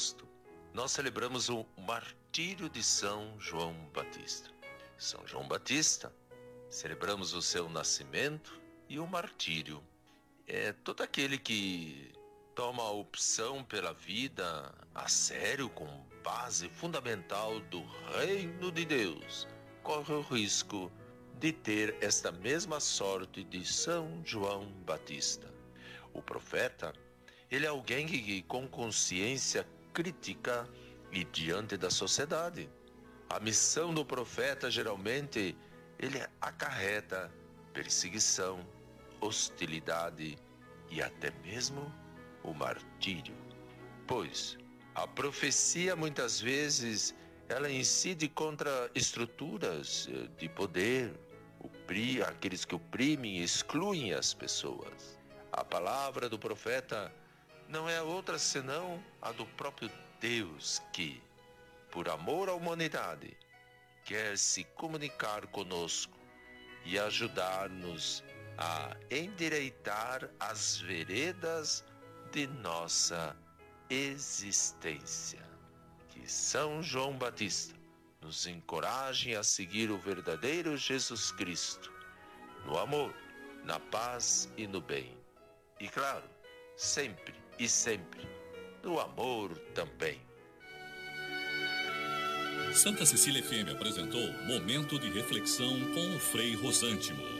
agosto, nós celebramos o martírio de São João Batista. São João Batista, celebramos o seu nascimento e o martírio. É todo aquele que toma a opção pela vida a sério, com base fundamental do reino de Deus, corre o risco de ter esta mesma sorte de São João Batista. O profeta, ele é alguém que, com consciência crítica e diante da sociedade. A missão do profeta geralmente ele acarreta perseguição, hostilidade e até mesmo o martírio. Pois a profecia muitas vezes ela incide contra estruturas eh, de poder, aqueles que oprimem e excluem as pessoas. A palavra do profeta não é outra senão a do próprio Deus que, por amor à humanidade, quer se comunicar conosco e ajudar-nos a endireitar as veredas de nossa existência. Que São João Batista nos encorajem a seguir o verdadeiro Jesus Cristo, no amor, na paz e no bem. E claro, sempre e sempre, no amor também. Santa Cecília FM apresentou Momento de Reflexão com o Frei Rosântimo.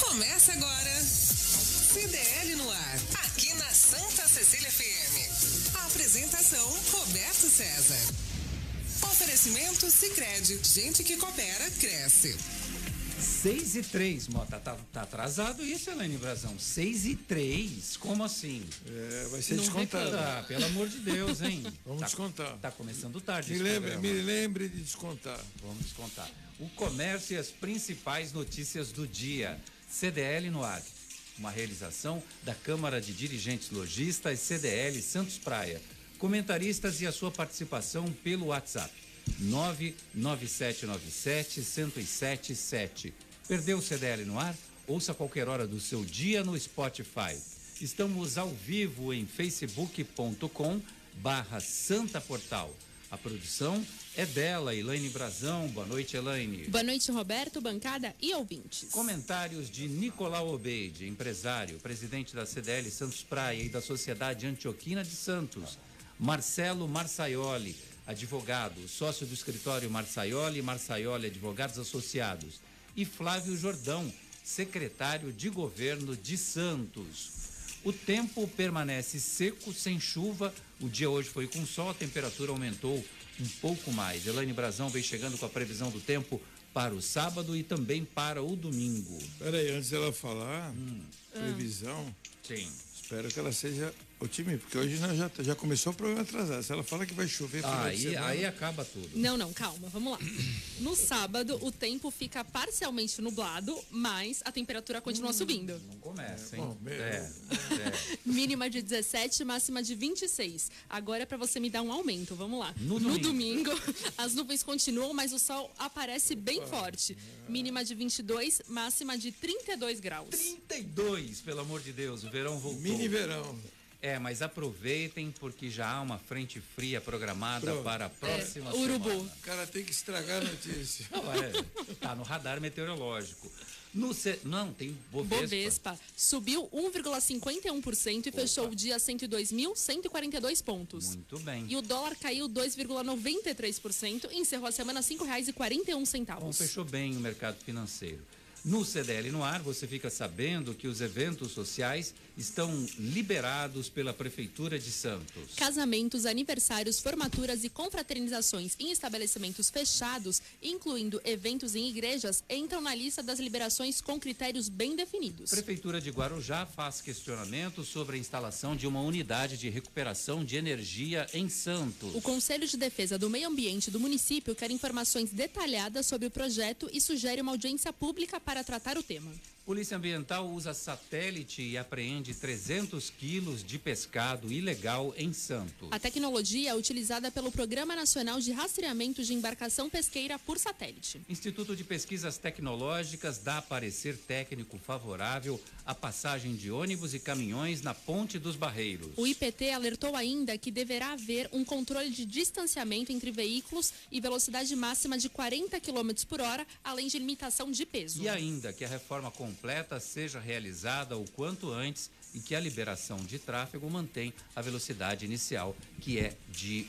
Começa agora. CDL no ar, aqui na Santa Cecília FM. A apresentação Roberto César. Oferecimento Sicredi, gente que coopera cresce. 6 e 3, Mota, tá, tá atrasado isso, Elaine Brazão? 6 e 3, como assim? É, vai ser Não descontado. reclamar, pelo amor de Deus, hein? Vamos Tá- descontar. Tá começando tarde Me lembre, me lembre de descontar. Vamos descontar. O comércio e as principais notícias do dia. CDL no ar. Uma realização da Câmara de Dirigentes Logistas CDL Santos Praia. Comentaristas e a sua participação pelo WhatsApp. 99797-1077. Perdeu o CDL no ar? Ouça a qualquer hora do seu dia no Spotify. Estamos ao vivo em facebook.com barra Santa Portal. A produção é dela, Elaine Brazão. Boa noite, Elaine. Boa noite, Roberto, bancada e ouvintes. Comentários de Nicolau Obeide, empresário, presidente da CDL Santos Praia e da Sociedade Antioquina de Santos. Marcelo Marçaioli, advogado, sócio do escritório Marçaioli e Marçaioli Advogados Associados. E Flávio Jordão, secretário de governo de Santos. O tempo permanece seco, sem chuva. O dia hoje foi com sol, a temperatura aumentou um pouco mais. Elaine Brazão vem chegando com a previsão do tempo para o sábado e também para o domingo. Peraí, antes dela falar, previsão, Sim. espero que ela seja otimista, porque hoje nós já, já começou o programa atrasado. Se ela fala que vai chover de Aí, semana, aí acaba tudo. Não, não, calma, vamos lá. No sábado, o tempo fica parcialmente nublado, mas a temperatura continua subindo. Não começa, hein? bom, meu. É, é. Mínima de 17, máxima de 26. Agora é pra você me dar um aumento, vamos lá. No No domingo. domingo, as nuvens continuam, mas o sol aparece bem forte. Mínima de 22, máxima de 32 graus. 32, pelo amor de Deus, o verão voltou. mini verão. É, mas aproveitem porque já há uma frente fria programada Pronto. para a próxima É, urubu. semana. O cara tem que estragar a notícia. Não, é, tá no radar meteorológico. No ce- Não, tem Bovespa. Bovespa subiu 1,51% e fechou o dia a 102.142 pontos. Muito bem. E o dólar caiu 2,93% e encerrou a semana R$ 5,41. Bom, fechou bem o mercado financeiro. No CDL no ar, você fica sabendo que os eventos sociais estão liberados pela Prefeitura de Santos. Casamentos, aniversários, formaturas e confraternizações em estabelecimentos fechados, incluindo eventos em igrejas, entram na lista das liberações com critérios bem definidos. Prefeitura de Guarujá faz questionamentos sobre a instalação de uma unidade de recuperação de energia em Santos. O Conselho de Defesa do Meio Ambiente do município quer informações detalhadas sobre o projeto e sugere uma audiência pública para tratar o tema. Polícia Ambiental usa satélite e apreende 300 quilos de pescado ilegal em Santos. A tecnologia é utilizada pelo Programa Nacional de Rastreamento de Embarcação Pesqueira por Satélite. Instituto de Pesquisas Tecnológicas dá parecer técnico favorável à passagem de ônibus e caminhões na Ponte dos Barreiros. O IPT alertou ainda que deverá haver um controle de distanciamento entre veículos e velocidade máxima de 40 km por hora, além de limitação de peso. E ainda que a reforma completa seja realizada o quanto antes e que a liberação de tráfego mantém a velocidade inicial, que é de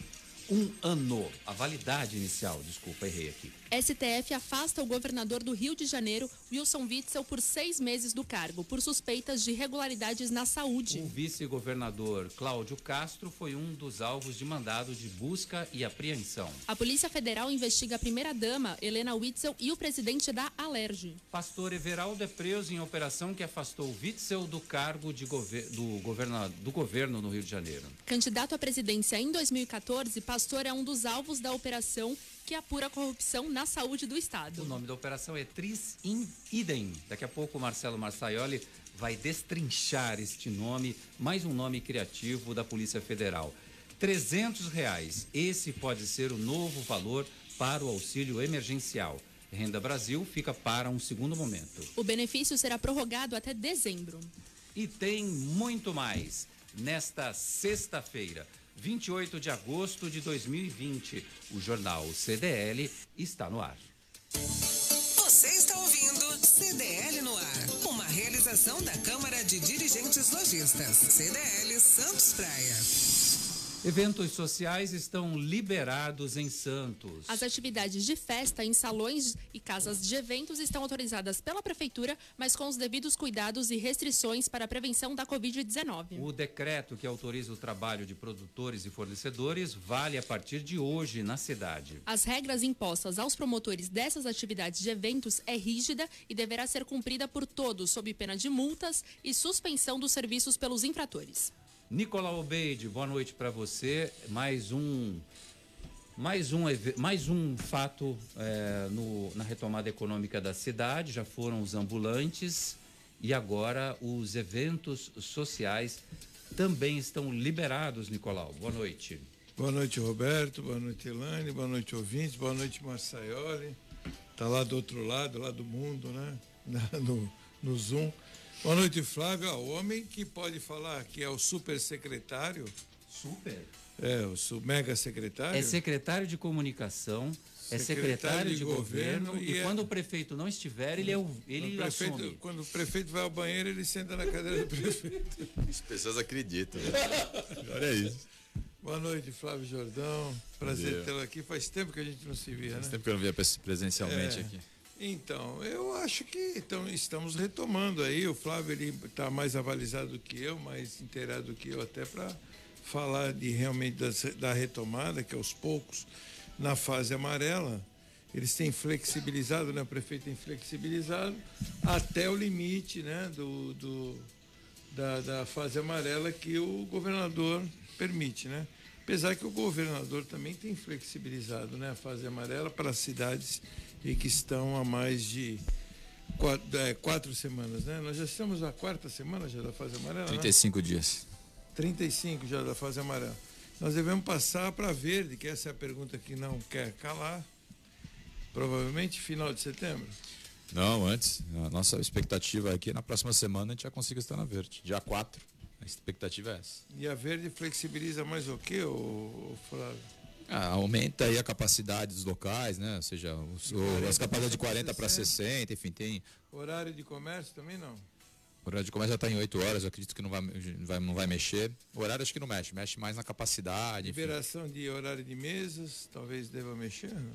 um ano. A validade inicial, desculpa, errei aqui. STF afasta o governador do Rio de Janeiro, Wilson Witzel, por seis meses do cargo, por suspeitas de irregularidades na saúde. O vice-governador Cláudio Castro foi um dos alvos de mandado de busca e apreensão. A Polícia Federal investiga a primeira-dama, Helena Witzel, e o presidente da Alerj. Pastor Everaldo é preso em operação que afastou Witzel do cargo de gover do, governa do governo no Rio de Janeiro. Candidato à presidência em 2014, Pastor é um dos alvos da operação que apura a corrupção na saúde do Estado. O nome da operação é Tris in Idem. Daqui a pouco o Marcelo Marsaioli vai destrinchar este nome, mais um nome criativo da Polícia Federal. 300 reais. Esse pode ser o novo valor para o auxílio emergencial. Renda Brasil fica para um segundo momento. O benefício será prorrogado até dezembro. E tem muito mais. Nesta sexta-feira, 28 de agosto de 2020, o jornal CDL está no ar. Você está ouvindo CDL no ar, uma realização da Câmara de Dirigentes Lojistas, CDL Santos Praia. Eventos sociais estão liberados em Santos. As atividades de festa em salões e casas de eventos estão autorizadas pela Prefeitura, mas com os devidos cuidados e restrições para a prevenção da Covid-19. O decreto que autoriza o trabalho de produtores e fornecedores vale a partir de hoje na cidade. As regras impostas aos promotores dessas atividades de eventos é rígida e deverá ser cumprida por todos, sob pena de multas e suspensão dos serviços pelos infratores. Nicolau Obeide, boa noite para você. Mais um, mais um, mais um fato eh, no- na retomada econômica da cidade. Já foram os ambulantes e agora os eventos sociais também estão liberados, Nicolau. Boa noite. Boa noite, Roberto. Boa noite, Elane. Boa noite, ouvintes. Boa noite, Marçaioli. Tá lá do outro lado, lá do mundo, né? No, no Zoom. Boa noite, Flávio. O homem que pode falar que é o super secretário, Super. é, o mega secretário. É secretário de comunicação, é secretário de, governo, e, é- quando o prefeito não estiver, ele é o, ele o prefeito, assume. quando o prefeito vai ao banheiro, ele senta na cadeira do prefeito. As pessoas acreditam. Né? Olha isso. Boa noite, Flávio Jordão. Prazer tê-lo aqui. Faz tempo que a gente não se via, Faz né? tempo que eu não via pres- presencialmente É. aqui. Então, eu acho que então, estamos retomando aí. O Flávio está mais avalizado do que eu, mais inteirado do que eu, até para falar de realmente das- da, retomada, que aos poucos, na fase amarela, eles têm flexibilizado, né? O prefeito tem flexibilizado até o limite né? do, do, da, da fase amarela que o governador permite, né? Apesar que o governador também tem flexibilizado né, a fase amarela para as cidades que estão há mais de quatro, é, quatro semanas, né? Nós já estamos na quarta semana já da fase amarela, né? 35 dias. 35 já da fase amarela. Nós devemos passar para verde, que essa é a pergunta que não quer calar. Provavelmente final de setembro. Não, antes. A nossa expectativa é que na próxima semana a gente já consiga estar na verde. Dia 4. A expectativa é essa. E a verde flexibiliza mais o quê, ô, ô Flávio? Ah, aumenta aí a capacidade dos locais, né? Ou seja, os- o- as capacidades de 40 para 60, enfim, tem. Horário de comércio também não? O horário de comércio já está em 8 horas, eu acredito que não vai, vai- não vai mexer. O horário acho que não mexe, mexe mais na capacidade. Enfim. Liberação de horário de mesas, talvez deva mexer. não?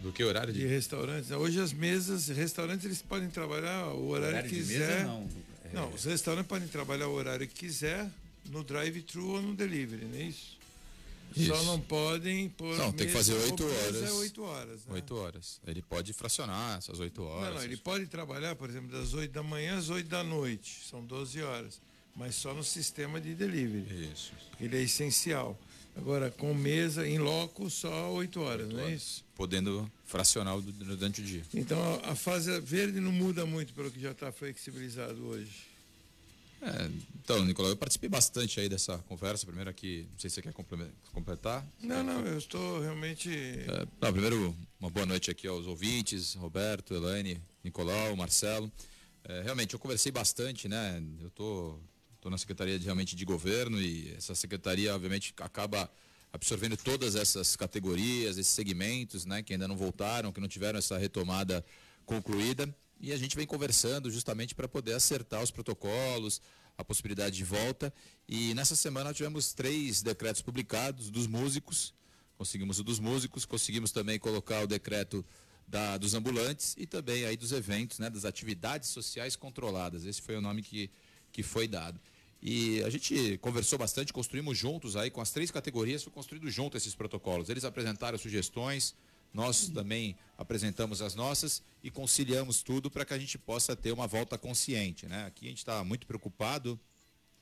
Do que horário de de. restaurantes. Hoje as mesas, restaurantes, eles podem trabalhar o horário, Horário que de quiser. mesa, não. É, Não, os restaurantes podem trabalhar o horário que quiser no drive-thru ou no delivery, não é isso? Só Isso. não podem pôr. Não, tem que fazer mesa oito ou mesa horas. É 8 horas. Né? Oito horas. Ele pode fracionar essas oito horas. Não, não, ele pode trabalhar, por exemplo, das 8 da manhã às 8 da noite. São 12 horas. Mas só no sistema de delivery. Isso. Porque ele é essencial. Agora, com mesa, em loco, só 8 horas, não é isso? Podendo fracionar durante o dia. Então a, fase verde não muda muito pelo que já está flexibilizado hoje. É, então, Nicolau, eu participei bastante aí dessa conversa. Primeiro aqui, não sei se você quer completar. Não, não, eu estou realmente. É, não, primeiro, uma boa noite aqui aos ouvintes, Roberto, Elaine, Nicolau, Marcelo. É, realmente, eu conversei bastante, né? Eu tô, tô na Secretaria de, realmente de Governo e essa secretaria, obviamente, acaba absorvendo todas essas categorias, esses segmentos, né? Que ainda não voltaram, que não tiveram essa retomada concluída. E a gente vem conversando justamente para poder acertar os protocolos, a possibilidade de volta. E nessa semana tivemos três decretos publicados dos músicos, conseguimos o dos músicos, conseguimos também colocar o decreto da, dos ambulantes e também aí dos eventos, né, das atividades sociais controladas. Esse foi o nome que, que foi dado. E a gente conversou bastante, construímos juntos aí com as três categorias, foi construído junto esses protocolos. Eles apresentaram sugestões, nós também apresentamos as nossas e conciliamos tudo para que a gente possa ter uma volta consciente. Né? Aqui a gente está muito preocupado,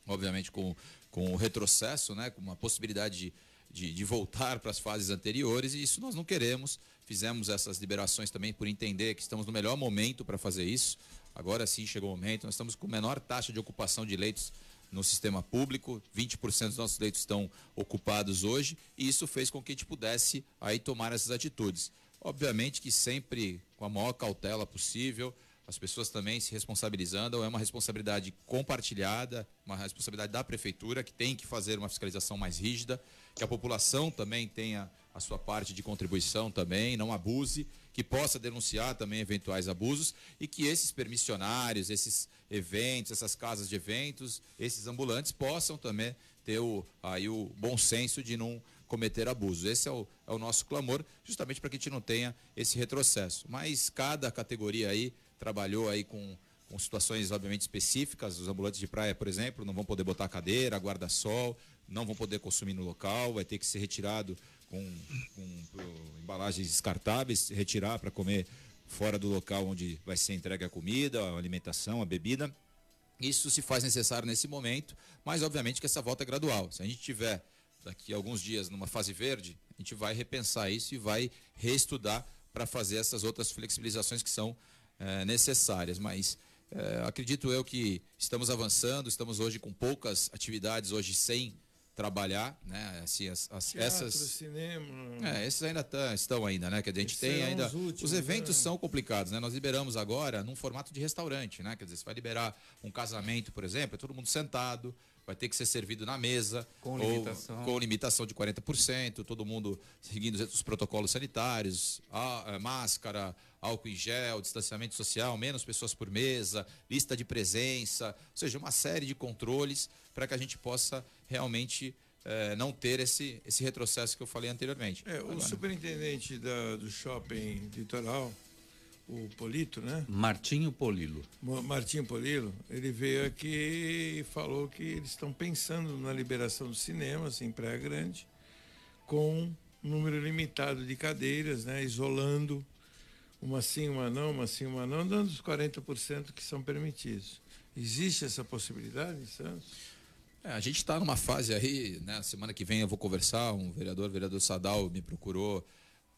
obviamente, com, com o retrocesso, né? com uma possibilidade de, de, de voltar para as fases anteriores, e isso nós não queremos. Fizemos essas liberações também por entender que estamos no melhor momento para fazer isso. Agora sim chegou o momento, nós estamos com menor taxa de ocupação de leitos no sistema público, 20% dos nossos leitos estão ocupados hoje, e isso fez com que a gente pudesse aí tomar essas atitudes. Obviamente que sempre com a maior cautela possível, as pessoas também se responsabilizando, é uma responsabilidade compartilhada, uma responsabilidade da prefeitura, que tem que fazer uma fiscalização mais rígida, que a população também tenha a sua parte de contribuição também, não abuse, que possa denunciar também eventuais abusos e que esses permissionários, esses eventos, essas casas de eventos, esses ambulantes possam também ter o, aí o bom senso de não cometer abusos. Esse é o, é o nosso clamor, justamente para que a gente não tenha esse retrocesso. Mas cada categoria aí trabalhou aí com, com situações obviamente específicas. Os ambulantes de praia, por exemplo, não vão poder botar cadeira, guarda-sol, não vão poder consumir no local, vai ter que ser retirado com, com embalagens descartáveis, retirar para comer fora do local onde vai ser entregue a comida, a alimentação, a bebida. Isso se faz necessário nesse momento, mas obviamente que essa volta é gradual. Se a gente tiver daqui a alguns dias numa fase verde, a gente vai repensar isso e vai reestudar para fazer essas outras flexibilizações que são eh, necessárias. Mas eh, acredito eu que estamos avançando, estamos hoje com poucas atividades hoje sem trabalhar, né? Assim, as, as- Teatro, essas cinema. é, esses ainda tã- estão ainda, né? Que a gente tem ainda. os últimos, os eventos né? são complicados, né? Nós liberamos agora num formato de restaurante, né? Quer dizer, você vai liberar um casamento, por exemplo, é todo mundo sentado, vai ter que ser servido na mesa. Com ou limitação. com limitação de 40%, todo mundo seguindo os os protocolos sanitários, a- a máscara, álcool em gel, distanciamento social, menos pessoas por mesa, lista de presença, ou seja, uma série de controles para que a gente possa realmente eh, não ter esse, esse retrocesso que eu falei anteriormente. É, o Agora, superintendente da- do shopping litoral, o Polito, né? Martinho Polilo. Martinho Polilo, ele veio aqui e falou que eles estão pensando na liberação dos cinemas em Praia Grande, com um número limitado de cadeiras, né? Isolando uma sim, uma não, uma sim, uma não, dando os 40% que são permitidos. Existe essa possibilidade em Santos? É, a gente está numa fase aí, né? Semana que vem eu vou conversar, um vereador, o vereador Sadal, me procurou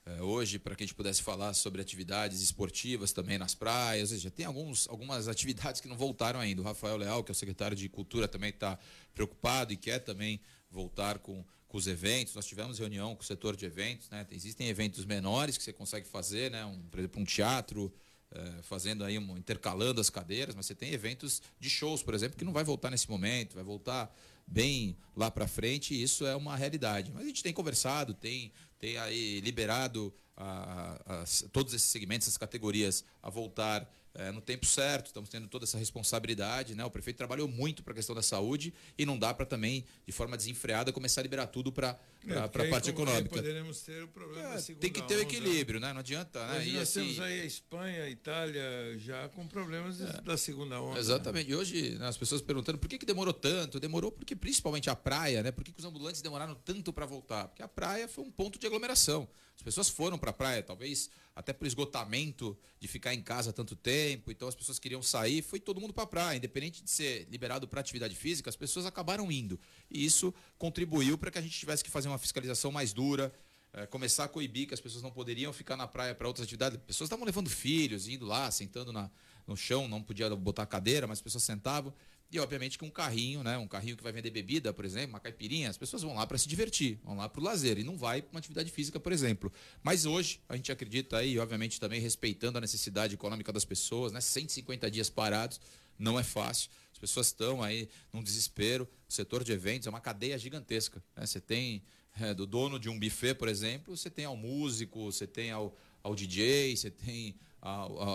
é, hoje para que a gente pudesse falar sobre atividades esportivas também nas praias. Seja, tem alguns, algumas atividades que não voltaram ainda. O Rafael Leal, que é o secretário de Cultura, também está preocupado e quer também voltar com, com os eventos. Nós tivemos reunião com o setor de eventos, né? Existem eventos menores que você consegue fazer, né? Um, por exemplo, um teatro, eh, fazendo aí, um, intercalando as cadeiras, mas você tem eventos de shows, por exemplo, que não vai voltar nesse momento, vai voltar bem lá para frente, e isso é uma realidade. Mas a gente tem conversado, tem, tem aí liberado a- a- as- todos esses segmentos, essas categorias a voltar é, no tempo certo, estamos tendo toda essa responsabilidade, né? O prefeito trabalhou muito para a questão da saúde e não dá para também, de forma desenfreada, começar a liberar tudo para É, a parte econômica. Poderemos ter o problema É, da segunda tem que ter o equilíbrio, né? Não adianta, né? E nós assim- temos aí a Espanha, a Itália já com problemas da segunda onda. Exatamente. E hoje né, as pessoas perguntando por que, que demorou tanto? Demorou porque principalmente a praia, né? Por que, que os ambulantes demoraram tanto para voltar? Porque a praia foi um ponto de aglomeração. As pessoas foram para a praia, talvez até por esgotamento de ficar em casa tanto tempo. Então as pessoas queriam sair, foi todo mundo para a praia, independente de ser liberado para atividade física, as pessoas acabaram indo. E isso contribuiu para que a gente tivesse que fazer uma fiscalização mais dura, eh, começar a coibir que as pessoas não poderiam ficar na praia para outras atividades. As pessoas estavam levando filhos, indo lá, sentando na, no chão, não podia botar cadeira, mas as pessoas sentavam. E obviamente que um carrinho, né, um carrinho que vai vender bebida, por exemplo, uma caipirinha, as pessoas vão lá para se divertir, vão lá para o lazer e não vai para uma atividade física, por exemplo. Mas hoje a gente acredita aí, obviamente também respeitando a necessidade econômica das pessoas, né, 150 dias parados não é fácil. As pessoas estão aí num desespero. O setor de eventos é uma cadeia gigantesca. né? Você tem é, do dono de um buffet, por exemplo, você tem ao músico, você tem ao, ao DJ, você tem ao, ao-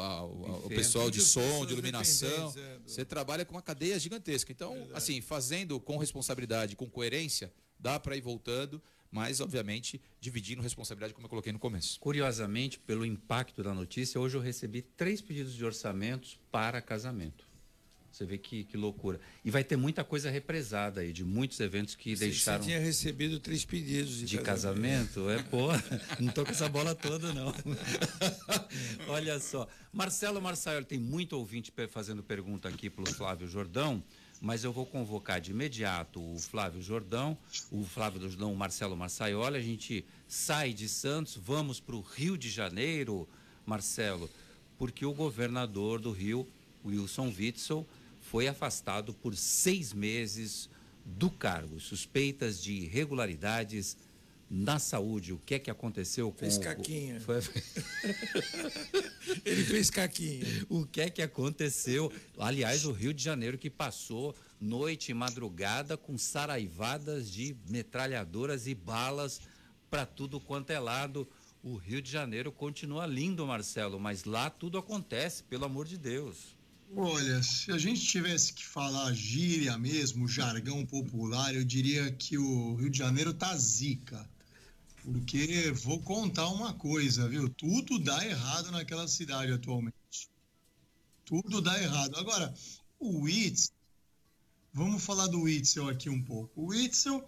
ao- ao pessoal de som, de iluminação. é, Você trabalha com uma cadeia gigantesca. Então, assim, fazendo com responsabilidade, com coerência, dá para ir voltando, mas, obviamente, dividindo responsabilidade, como eu coloquei no começo. Curiosamente, pelo impacto da notícia, hoje eu recebi três pedidos de orçamentos para casamento. Você vê que, que loucura. E vai ter muita coisa represada aí, de muitos eventos que Você- deixaram. Você tinha recebido três pedidos de, De casamento? É, pô, não tô com essa bola toda, não. Olha só. Marcelo Marçaioli, tem muito ouvinte fazendo pergunta aqui pro Flávio Jordão, mas eu vou convocar de imediato o Flávio Jordão, o Flávio Jordão, o Marcelo Marçaioli, a gente sai de Santos, vamos para o Rio de Janeiro, Marcelo, porque o governador do Rio, Wilson Witzel, foi afastado por seis meses do cargo, suspeitas de irregularidades na saúde. O que é que aconteceu com Fez o- caquinha. Foi- Ele fez caquinha. o que é que aconteceu? Aliás, o Rio de Janeiro que passou noite e madrugada com saraivadas de metralhadoras e balas para tudo quanto é lado. O Rio de Janeiro continua lindo, Marcelo, mas lá tudo acontece, pelo amor de Deus. Olha, se a gente tivesse que falar gíria mesmo, jargão popular, eu diria que o Rio de Janeiro tá zica. Porque vou contar uma coisa, viu? Tudo dá errado naquela cidade atualmente. Tudo dá errado. Agora, o Witzel, vamos falar do Witzel aqui um pouco. O Witzel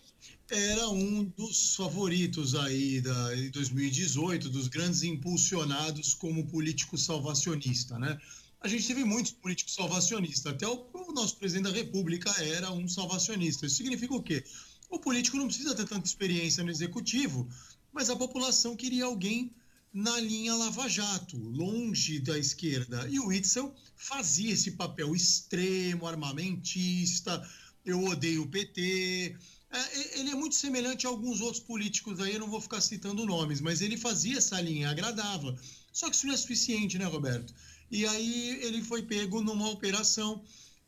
era um dos favoritos aí da, em 2018, dos grandes impulsionados como político salvacionista, né? A gente teve muitos políticos salvacionistas, até o, nosso presidente da República era um salvacionista. Isso significa o quê? O político não precisa ter tanta experiência no executivo, mas a população queria alguém na linha Lava Jato, longe da esquerda. E o Witzel fazia esse papel extremo, armamentista, eu odeio o PT. É, ele é muito semelhante a alguns outros políticos aí, eu não vou ficar citando nomes, mas ele fazia essa linha, agradava. Só que isso não é suficiente, né, Roberto? E aí ele foi pego numa operação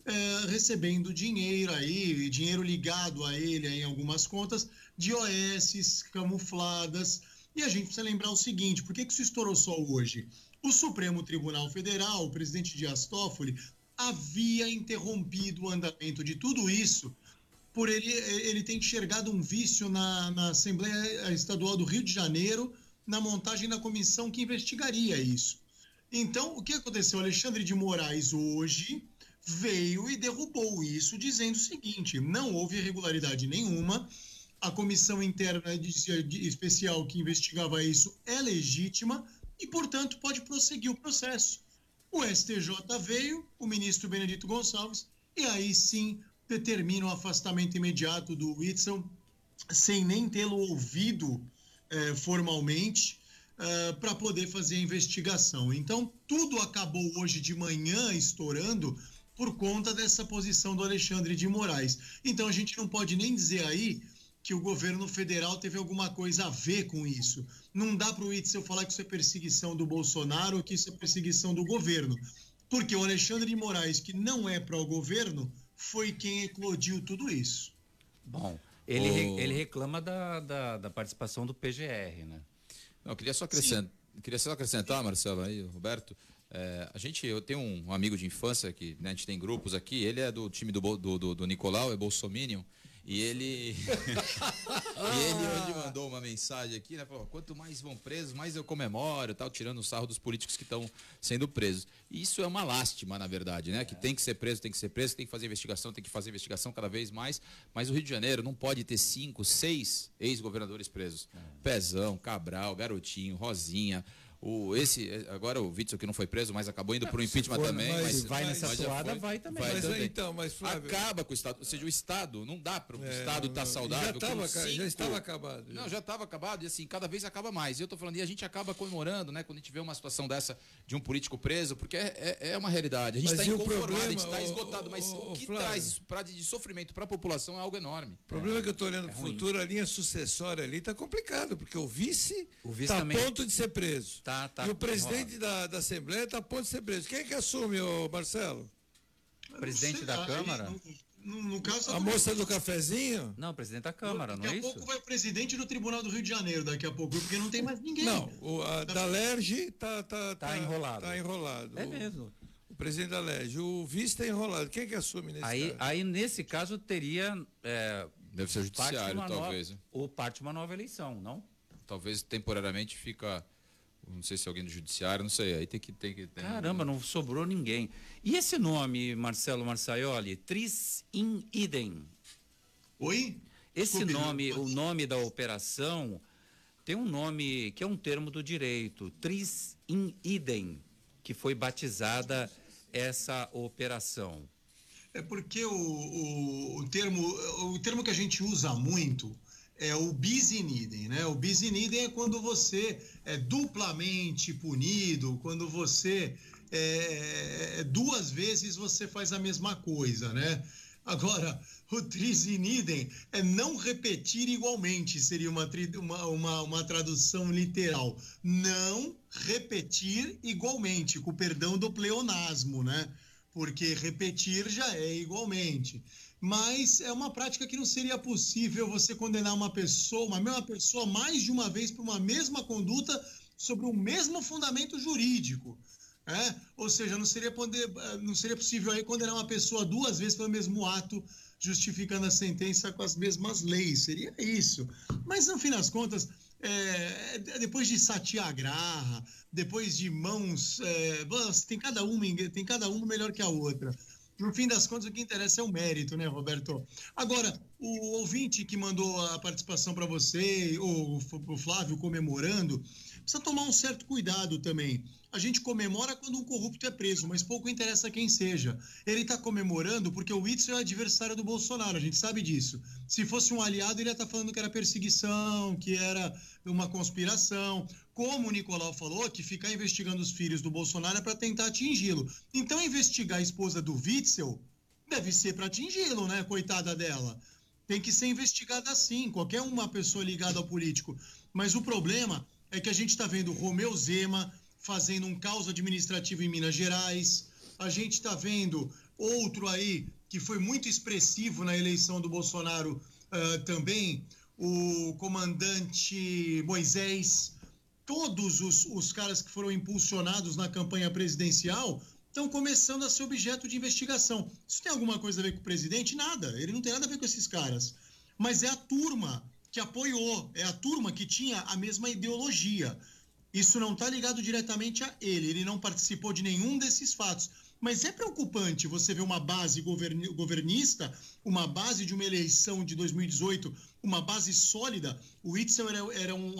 é, recebendo dinheiro aí, dinheiro ligado a ele aí em algumas contas, de OS camufladas. E a gente precisa lembrar o seguinte: por que, que isso estourou só hoje? O Supremo Tribunal Federal, o presidente Dias Toffoli, havia interrompido o andamento de tudo isso por ele, ele ter enxergado um vício na, na Assembleia Estadual do Rio de Janeiro na montagem da comissão que investigaria isso. Então, o que aconteceu? Alexandre de Moraes hoje veio e derrubou isso, dizendo o seguinte: não houve irregularidade nenhuma, a comissão interna de, de, especial que investigava isso é legítima e, portanto, pode prosseguir o processo. O STJ veio, o ministro Benedito Gonçalves, e aí sim determina o afastamento imediato do Whitson, sem nem tê-lo ouvido eh, formalmente uh, para poder fazer a investigação. Então, tudo acabou hoje de manhã estourando por conta dessa posição do Alexandre de Moraes. Então, a gente não pode nem dizer aí que o governo federal teve alguma coisa a ver com isso. Não dá para o Itzel falar que isso é perseguição do Bolsonaro ou que isso é perseguição do governo. Porque o Alexandre de Moraes, que não é para o governo, foi quem eclodiu tudo isso. Bom, ele, oh. ele reclama da, da, da participação do PGR, né? Não, eu queria só acrescentar, queria só acrescentar, Marcelo, aí, Roberto. É, a gente, eu tenho um amigo de infância que né, a gente tem grupos aqui. Ele é do time do, do, do, do Nicolau, é Bolsominion. E ele. e ele hoje mandou uma mensagem aqui, né? Falou: quanto mais vão presos, mais eu comemoro, tal, tirando o sarro dos políticos que estão sendo presos. E isso é uma lástima, na verdade, né? Que tem que ser preso, tem que ser preso, tem que fazer investigação, tem que fazer investigação cada vez mais. Mas o Rio de Janeiro não pode ter cinco, seis ex-governadores presos. Pezão, Cabral, Garotinho, Rosinha. O, esse, agora o Witzel que não foi preso, mas acabou indo para o impeachment for, também. mas- Mas, vai nessa mas toada, foi. vai também. Mas, também. então, mas Flávio. Acaba com o Estado. Ou seja, o Estado não dá para o É, Estado estar não, saudável. já tava ca- já cinco- estava acabado, já. Não, já estava acabado e assim, cada vez acaba mais. E eu tô falando, e a gente acaba comemorando, né? Quando a gente vê uma situação dessa de um político preso, porque é, é- é uma realidade. A gente está o inconformado, a gente problema, está esgotado. Mas ô, o que Flávio? traz isso pra, de sofrimento para a população é algo enorme. O problema é que eu estou olhando para o futuro, a linha sucessória ali está complicado, porque o vice O está a ponto de ser preso. Tá, tá e o presidente da, da Assembleia está a ponto de ser preso. Quem é que assume, ô Marcelo? Presidente Sei da Câmara? aí, No, no caso, A moça do cafezinho? Não, presidente da Câmara, não daqui é a isso? pouco vai o presidente do Tribunal do Rio de Janeiro, daqui a pouco, porque não tem mais ninguém. Não, o, a da Lerge está tá, Tá enrolado. Tá enrolado. É O- mesmo. O presidente da Lerge. O vice está enrolado. Quem é que assume nesse Aí, caso? aí, nesse caso, teria. É, Deve ser judiciário, uma nova- talvez. né? ou parte de uma nova eleição, não? Talvez temporariamente fica. Não sei se alguém do judiciário, não sei. Aí tem que. Tem que tem- Caramba, não sobrou ninguém. E esse nome, Marcelo Marçaioli, Tris in idem. Oi? Esse Desculpe, nome, eu- o nome da operação, tem um nome que é um termo do direito, Tris in idem, que foi batizada essa operação. É porque o, o, o termo, o termo que a gente usa muito é o bis in idem, né? O bis in idem é quando você é duplamente punido, quando você é, é, duas vezes você faz a mesma coisa, né? Agora, o tris in idem é não repetir igualmente, seria uma, uma, uma, uma tradução literal. Não repetir igualmente, com o perdão do pleonasmo, né? porque repetir já é igualmente. Mas é uma prática que não seria possível você condenar uma pessoa, uma mesma pessoa, mais de uma vez por uma mesma conduta sobre o mesmo fundamento jurídico. né? Ou seja, não seria, poder, eh, não seria possível aí condenar uma pessoa duas vezes pelo mesmo ato, justificando a sentença com as mesmas leis. Seria isso. Mas, no fim das contas, é, depois de satyagraha, depois de mãos, é, tem cada uma tem cada uma melhor que a outra. No fim das contas, o que interessa é o mérito, né, Roberto? Agora, o ouvinte que mandou a participação para você, ou o Flávio comemorando, precisa tomar um certo cuidado também. A gente comemora quando um corrupto é preso, mas pouco interessa quem seja. Ele está comemorando porque o Witzel é adversário do Bolsonaro, a gente sabe disso. Se fosse um aliado, ele ia estar falando que era perseguição, que era uma conspiração. Como o Nicolau falou, que ficar investigando os filhos do Bolsonaro é para tentar atingi-lo. Então, investigar a esposa do Witzel deve ser para atingi-lo, né? Coitada dela. Tem que ser investigada assim, qualquer uma pessoa ligada ao político. Mas o problema é que a gente está vendo Romeu Zema fazendo um caos administrativo em Minas Gerais. A gente está vendo outro aí que foi muito expressivo na eleição do Bolsonaro uh, também, o comandante Moisés. Todos os, os caras que foram impulsionados na campanha presidencial estão começando a ser objeto de investigação. Isso tem alguma coisa a ver com o presidente? Nada. Ele não tem nada a ver com esses caras. Mas é a turma que apoiou, é a turma que tinha a mesma ideologia. Isso não está ligado diretamente a ele, ele não participou de nenhum desses fatos. Mas é preocupante você ver uma base governi governista, uma base de uma eleição de 2018, uma base sólida. O Whitson era, era um,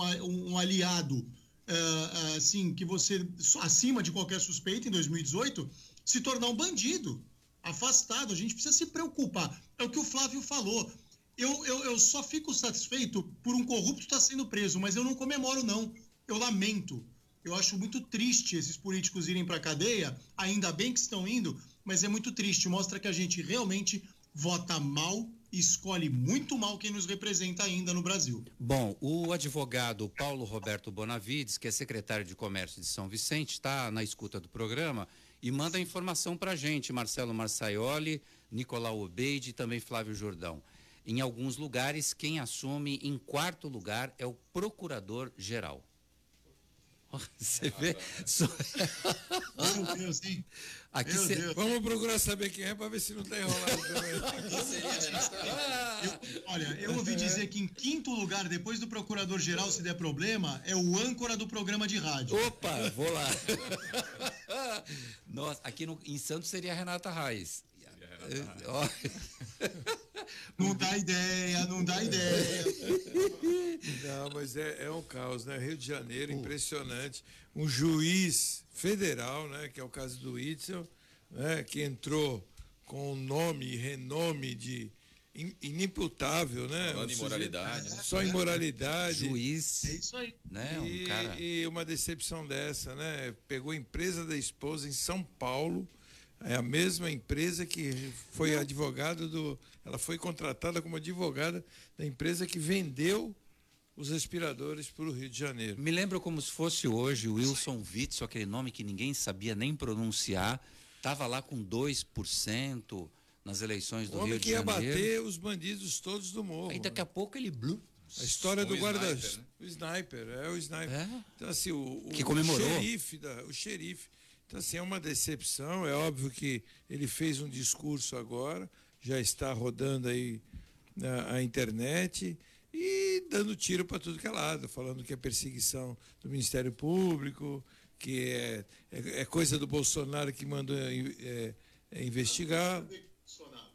um, aliado, uh, assim, que você, acima de qualquer suspeita em 2018, se tornar um bandido, afastado. A gente precisa se preocupar. É o que o Flávio falou. Eu, eu, eu só fico satisfeito por um corrupto estar tá sendo preso, mas eu não comemoro, não. Eu lamento. Eu acho muito triste esses políticos irem para a cadeia, ainda bem que estão indo, mas é muito triste. Mostra que a gente realmente vota mal escolhe muito mal quem nos representa ainda no Brasil. Bom, o advogado Paulo Roberto Bonavides, que é secretário de Comércio de São Vicente, está na escuta do programa e manda informação para a gente, Marcelo Marçaioli, Nicolau Obeide e também Flávio Jordão. Em alguns lugares, quem assume em quarto lugar é o procurador-geral. Você vê? Só... Meu Deus, hein? Aqui Meu cê- Deus. Vamos procurar saber quem é para ver se não está enrolado também. Eu- olha, eu ouvi dizer que em quinto lugar, depois do procurador-geral, se der problema, é o âncora do programa de rádio. Opa, vou lá. Nossa, aqui no, em Santos seria a Renata Reis. Ó, Não dá ideia, não dá ideia. Não, mas é, é um caos, né? Rio de Janeiro, impressionante. Um juiz federal, né? Que é o caso do Itzel, né? Que entrou com um nome e renome de in- inimputável, né? Falando Um em sujeito- moralidade, né? Só imoralidade. juiz, É isso aí. né? Um E, cara. e uma decepção dessa, né? Pegou a empresa da esposa em São Paulo, é a mesma empresa que foi advogada do. Ela foi contratada como advogada da empresa que vendeu os respiradores para o Rio de Janeiro. Me lembro como se fosse hoje o Wilson Witzel, aquele nome que ninguém sabia nem pronunciar, estava lá com 2% nas eleições do O homem Rio que de ia Janeiro. bater os bandidos todos do morro. Aí daqui a pouco ele blu, A história do O guarda. sniper, né? O sniper, é o sniper. É? Então, assim, o, o Que comemorou. xerife, da, o xerife. Então, assim, é uma decepção. É óbvio que ele fez um discurso agora, já está rodando aí na a internet e dando tiro para tudo que é lado, falando que é perseguição do Ministério Público, que é, é, é coisa do Bolsonaro que mandou é, é, investigar.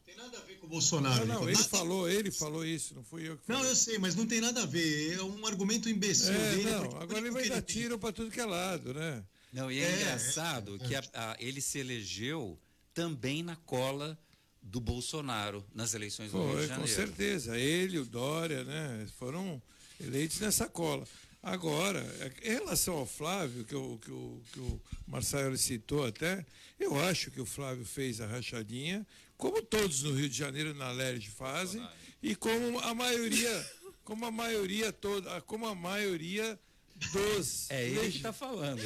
Tem nada a ver com o Bolsonaro. Não, não, Nicolas. ele falou, ele falou isso, não fui eu que Não, falei. eu sei, mas não tem nada a ver. É um argumento imbecil É, dele. não, agora ele vai dar tiro para tudo que é lado, né? Não, e é, É, engraçado que a- a- ele se elegeu também na cola do Bolsonaro nas eleições do Rio de Foi, com Janeiro. certeza. Ele, o Dória, né? Foram eleitos nessa cola. Agora, em relação ao Flávio, que o, que o, que o Marcelo citou até, eu acho que o Flávio fez a rachadinha, como todos no Rio de Janeiro, na LERJ fazem, e como a maioria, como a maioria toda, como a maioria dos. É ele que legi- está falando.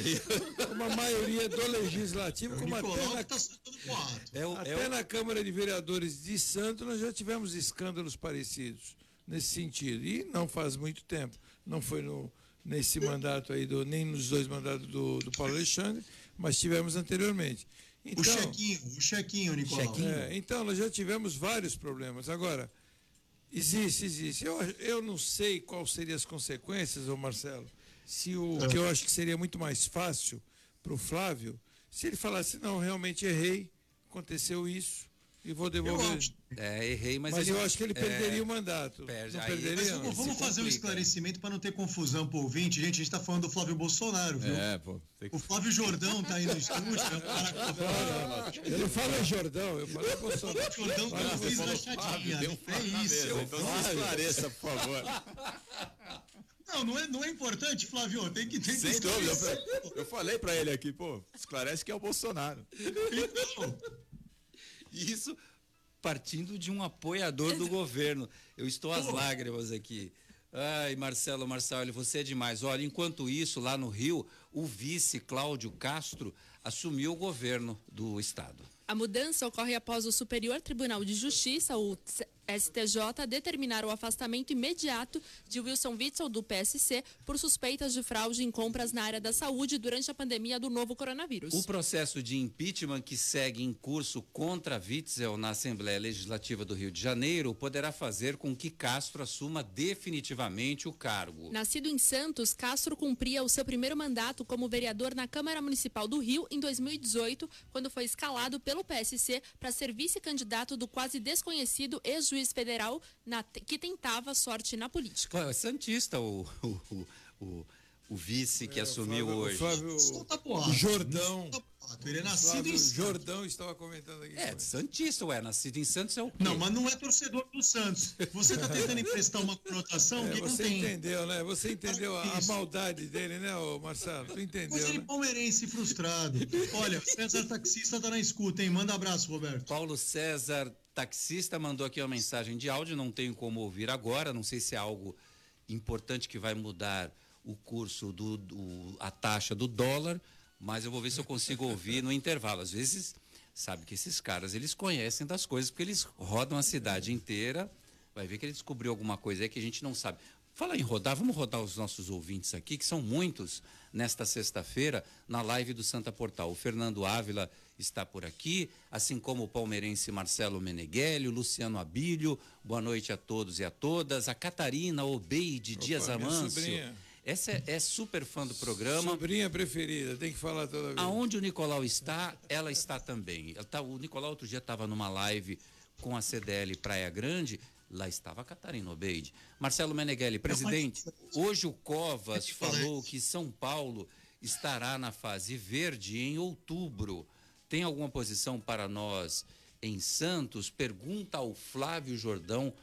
Como a maioria do legislativo, O como até na que tá. É o, é até o- na Câmara de Vereadores de Santos nós já tivemos escândalos parecidos nesse sentido. E não faz muito tempo. Não foi no, nesse mandato aí, do, nem nos dois mandatos do, do Paulo Alexandre, mas tivemos anteriormente. O Então, chequinho, o chequinho, Nicolau. Chequinho. é, então, nós já tivemos vários problemas. Agora, existe, existe. Eu, eu não sei quais seriam as consequências, ô Marcelo, se o que eu acho que seria muito mais fácil para o Flávio, se ele falasse, não, realmente errei, aconteceu isso, e vou Eu devolver. acho. é, errei, mas, Mas, ele- eu acho que ele é, perderia o mandato. perde. Não Aí- perderia? Mas não? vamos, fazer um esclarecimento para não ter confusão pro ouvinte. Gente, a gente tá falando do Flávio Bolsonaro, viu? É, pô. Que... O Flávio Jordão tá aí no estúdio. é um Eu não falo Jordão, eu falo Bolsonaro. O Jordão que não fez rachadinha. É isso. Então se esclareça, por favor. Não, não é, não é importante, Flávio. Tem que que Sem dúvida. Eu, eu falei pra ele aqui, pô, esclarece que é o Bolsonaro. Então, Isso partindo de um apoiador do governo. Eu estou às lágrimas aqui. Ai, Marcelo Marçal, você é demais. Olha, enquanto isso, lá no Rio, o vice Cláudio Castro assumiu o governo do estado. A mudança ocorre após o Superior Tribunal de Justiça, o STJ, determinar o afastamento imediato de Wilson Witzel do PSC por suspeitas de fraude em compras na área da saúde durante a pandemia do novo coronavírus. O processo de impeachment que segue em curso contra Witzel na Assembleia Legislativa do Rio de Janeiro poderá fazer com que Castro assuma definitivamente o cargo. Nascido em Santos, Castro cumpria o seu primeiro mandato como vereador na Câmara Municipal do Rio em 2018, quando foi escalado pelo PSC para ser vice-candidato do quase desconhecido ex-juiz federal na- que tentava sorte na política. Pô, é Santista o, o, o, o- vice que assumiu Flávio- hoje. Flávio solta o Jordão. Solta boato. Ele é nascido em Santos. Jordão estava comentando aqui. É, Santista, ué, nascido em Santos é o quê? Não, mas não é torcedor do Santos. Você tá tentando emprestar uma conotação É, que não você tem. entendeu, né? Você entendeu a, a maldade dele, né, ô Marcelo? Tu Mas entendeu, ele é né? palmeirense frustrado. Olha, César Taxista tá na escuta, hein? Manda abraço, Roberto. Paulo César, taxista, mandou aqui uma mensagem de áudio, não tenho como ouvir agora, não sei se é algo importante que vai mudar o curso do, do- a taxa do dólar, mas eu vou ver se eu consigo ouvir no intervalo. Às vezes, sabe que esses caras, eles conhecem das coisas, porque eles rodam a cidade inteira, vai ver que ele descobriu alguma coisa aí que a gente não sabe. Fala em rodar, vamos rodar os nossos ouvintes aqui, que são muitos nesta sexta-feira, na live do Santa Portal. O Fernando Ávila está por aqui, assim como o palmeirense Marcelo Meneghelli, o Luciano Abílio. Boa noite a todos e a todas. A Catarina Obeide Dias minha Amâncio. sobrinha. Essa é, é super fã do programa. Sobrinha preferida, tem que falar toda vez. Aonde o Nicolau está, ela está também. Ela tá, o Nicolau outro dia estava numa live com a CDL Praia Grande, lá estava a Catarina Obeide. Marcelo Meneghelli, presidente, hoje o Covas falou que São Paulo estará na fase verde em outubro. Tem alguma posição para nós em Santos? Pergunta ao Flávio Jordão,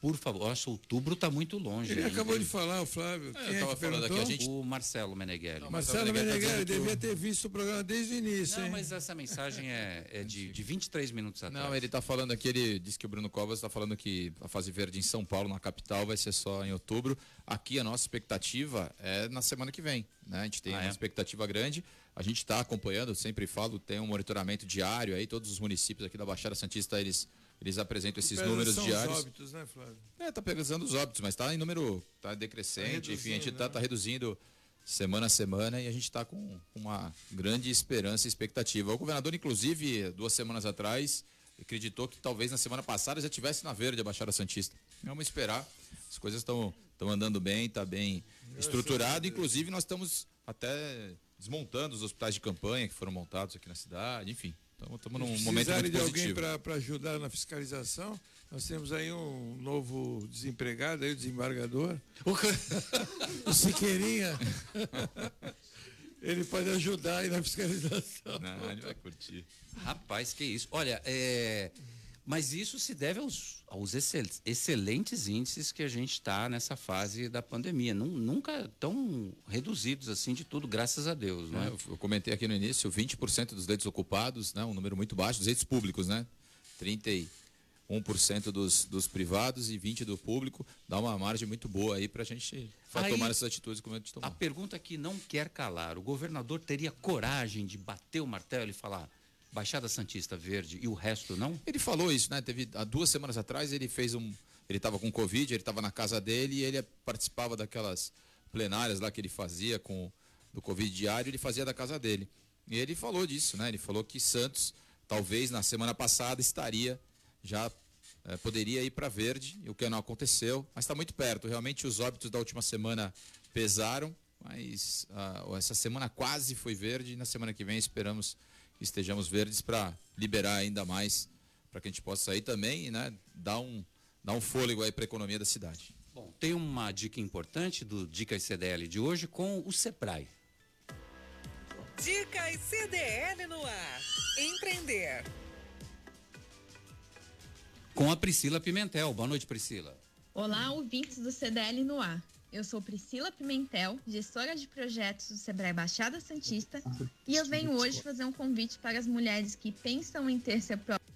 por favor. Nossa, outubro está muito longe. Ele ainda, acabou de falar, o Flávio. É, Quem eu é tava que falando aqui, a gente- O Marcelo Meneghelli. Marcelo Marcelo Meneghelli tá devia que ter visto o programa desde o início, Não, hein? mas essa mensagem é, é de, de 23 minutos atrás. Não, ele está falando aqui, ele disse que o Bruno Covas está falando que a fase verde em São Paulo, na capital, vai ser só em outubro. Aqui a nossa expectativa é na semana que vem. Né? A gente tem Ah, uma é? expectativa grande. A gente está acompanhando, eu sempre falo, tem um monitoramento diário aí, todos os municípios aqui da Baixada Santista, eles, eles apresentam esses números diários. Os óbitos, né, Flávio? É, tá pesando os óbitos, mas tá em número, tá decrescente, Tá enfim, a gente tá, né? tá reduzindo semana a semana e a gente está com uma grande esperança e expectativa. O governador, inclusive, duas semanas atrás, acreditou que talvez na semana passada já tivesse na verde a Baixada Santista. Vamos esperar. As coisas estão estão andando bem, está bem estruturado. Inclusive, nós estamos até desmontando os hospitais de campanha que foram montados aqui na cidade, enfim. Estamos num momento muito de alguém para ajudar na fiscalização, nós temos aí um novo desempregado, aí, o desembargador. o Siqueirinha. Ele pode ajudar aí na fiscalização. Não, ele vai curtir. Rapaz, que isso. Olha, é, mas isso se deve aos, aos excel- excelentes índices que a gente está nessa fase da pandemia. Nun- nunca tão reduzidos assim de tudo, graças a Deus, não É, eu, comentei aqui no início, 20% dos leitos ocupados, né, um número muito baixo, dos leitos públicos, né? 31% dos, dos privados e 20% do público, dá uma margem muito boa aí para a gente Aí- tomar essas atitudes como a gente A tomou. pergunta que não quer calar: o governador teria coragem de bater o martelo e falar Baixada Santista Verde e o resto não? Ele falou isso, né? Teve há duas semanas atrás ele fez um, ele estava com covid, ele estava na casa dele e ele participava daquelas plenárias lá que ele fazia com do covid diário, ele fazia da casa dele. E ele falou disso, né? Ele falou que Santos talvez na semana passada estaria já eh, poderia ir para verde, o que não aconteceu, mas está muito perto. Realmente os óbitos da última semana pesaram, mas ah, essa semana quase foi verde e na semana que vem esperamos estejamos verdes para liberar ainda mais para que a gente possa sair também, né? Dar um, dar um fôlego aí para a economia da cidade. Bom, tem uma dica importante do Dicas CDL de hoje com o Sebrae. Dicas CDL no ar. Empreender. Com a Priscila Pimentel. Boa noite, Priscila. Olá, ouvintes do CDL no ar. Eu sou Priscila Pimentel, gestora de projetos do Sebrae Baixada Santista, e eu venho hoje fazer um convite para as mulheres que pensam em ter seu próprio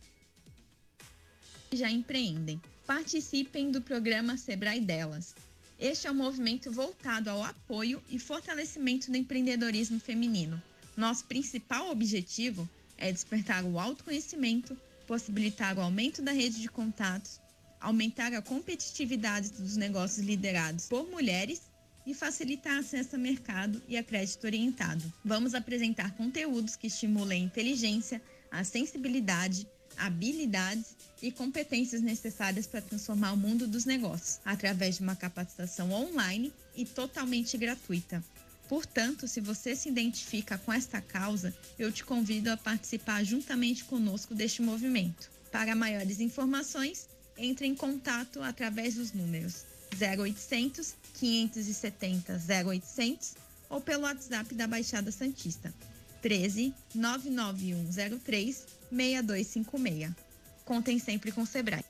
e já empreendem. Participem do programa Sebrae Delas. Este é um movimento voltado ao apoio e fortalecimento do empreendedorismo feminino. Nosso principal objetivo é despertar o autoconhecimento, possibilitar o aumento da rede de contatos, aumentar a competitividade dos negócios liderados por mulheres e facilitar acesso a mercado e a crédito orientado. Vamos apresentar conteúdos que estimulem a inteligência, a sensibilidade, habilidades e competências necessárias para transformar o mundo dos negócios, através de uma capacitação online e totalmente gratuita. Portanto, se você se identifica com esta causa, eu te convido a participar juntamente conosco deste movimento. Para maiores informações, entre em contato através dos números 0800 570 0800 ou pelo WhatsApp da Baixada Santista 13 99103 6256. Contem sempre com o Sebrae.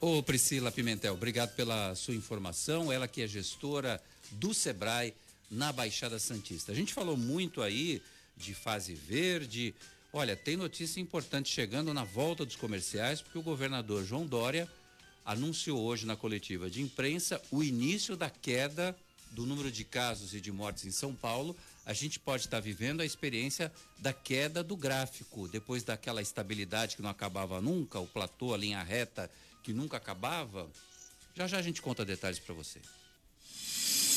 Ô Priscila Pimentel, obrigado pela sua informação. Ela que é gestora do Sebrae na Baixada Santista. A gente falou muito aí de fase verde. Olha, tem notícia importante chegando na volta dos comerciais, porque o governador João Dória anunciou hoje na coletiva de imprensa o início da queda do número de casos e de mortes em São Paulo. A gente pode estar vivendo a experiência da queda do gráfico, depois daquela estabilidade que não acabava nunca, o platô, a linha reta que nunca acabava. Já já a gente conta detalhes para você.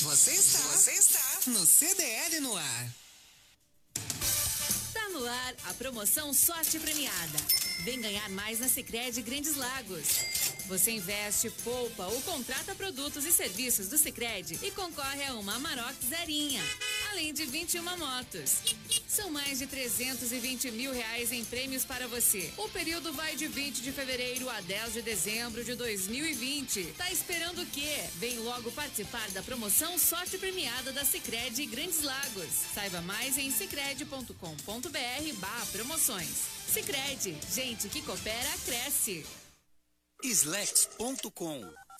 Você está, você está no CDL no ar. Ar a promoção Sorte Premiada. Vem ganhar mais na Sicredi Grandes Lagos. Você investe, poupa ou contrata produtos e serviços do Sicredi e concorre a uma Amarok zerinha, além de 21 motos. São mais de 320 mil reais em prêmios para você. O período vai de 20 de fevereiro a 10 de dezembro de 2020. Tá esperando o quê? Vem logo participar da promoção Sorte Premiada da Sicredi Grandes Lagos. Saiba mais em sicredi.com.br barra promoções. Sicredi, gente que coopera, cresce. Slex.com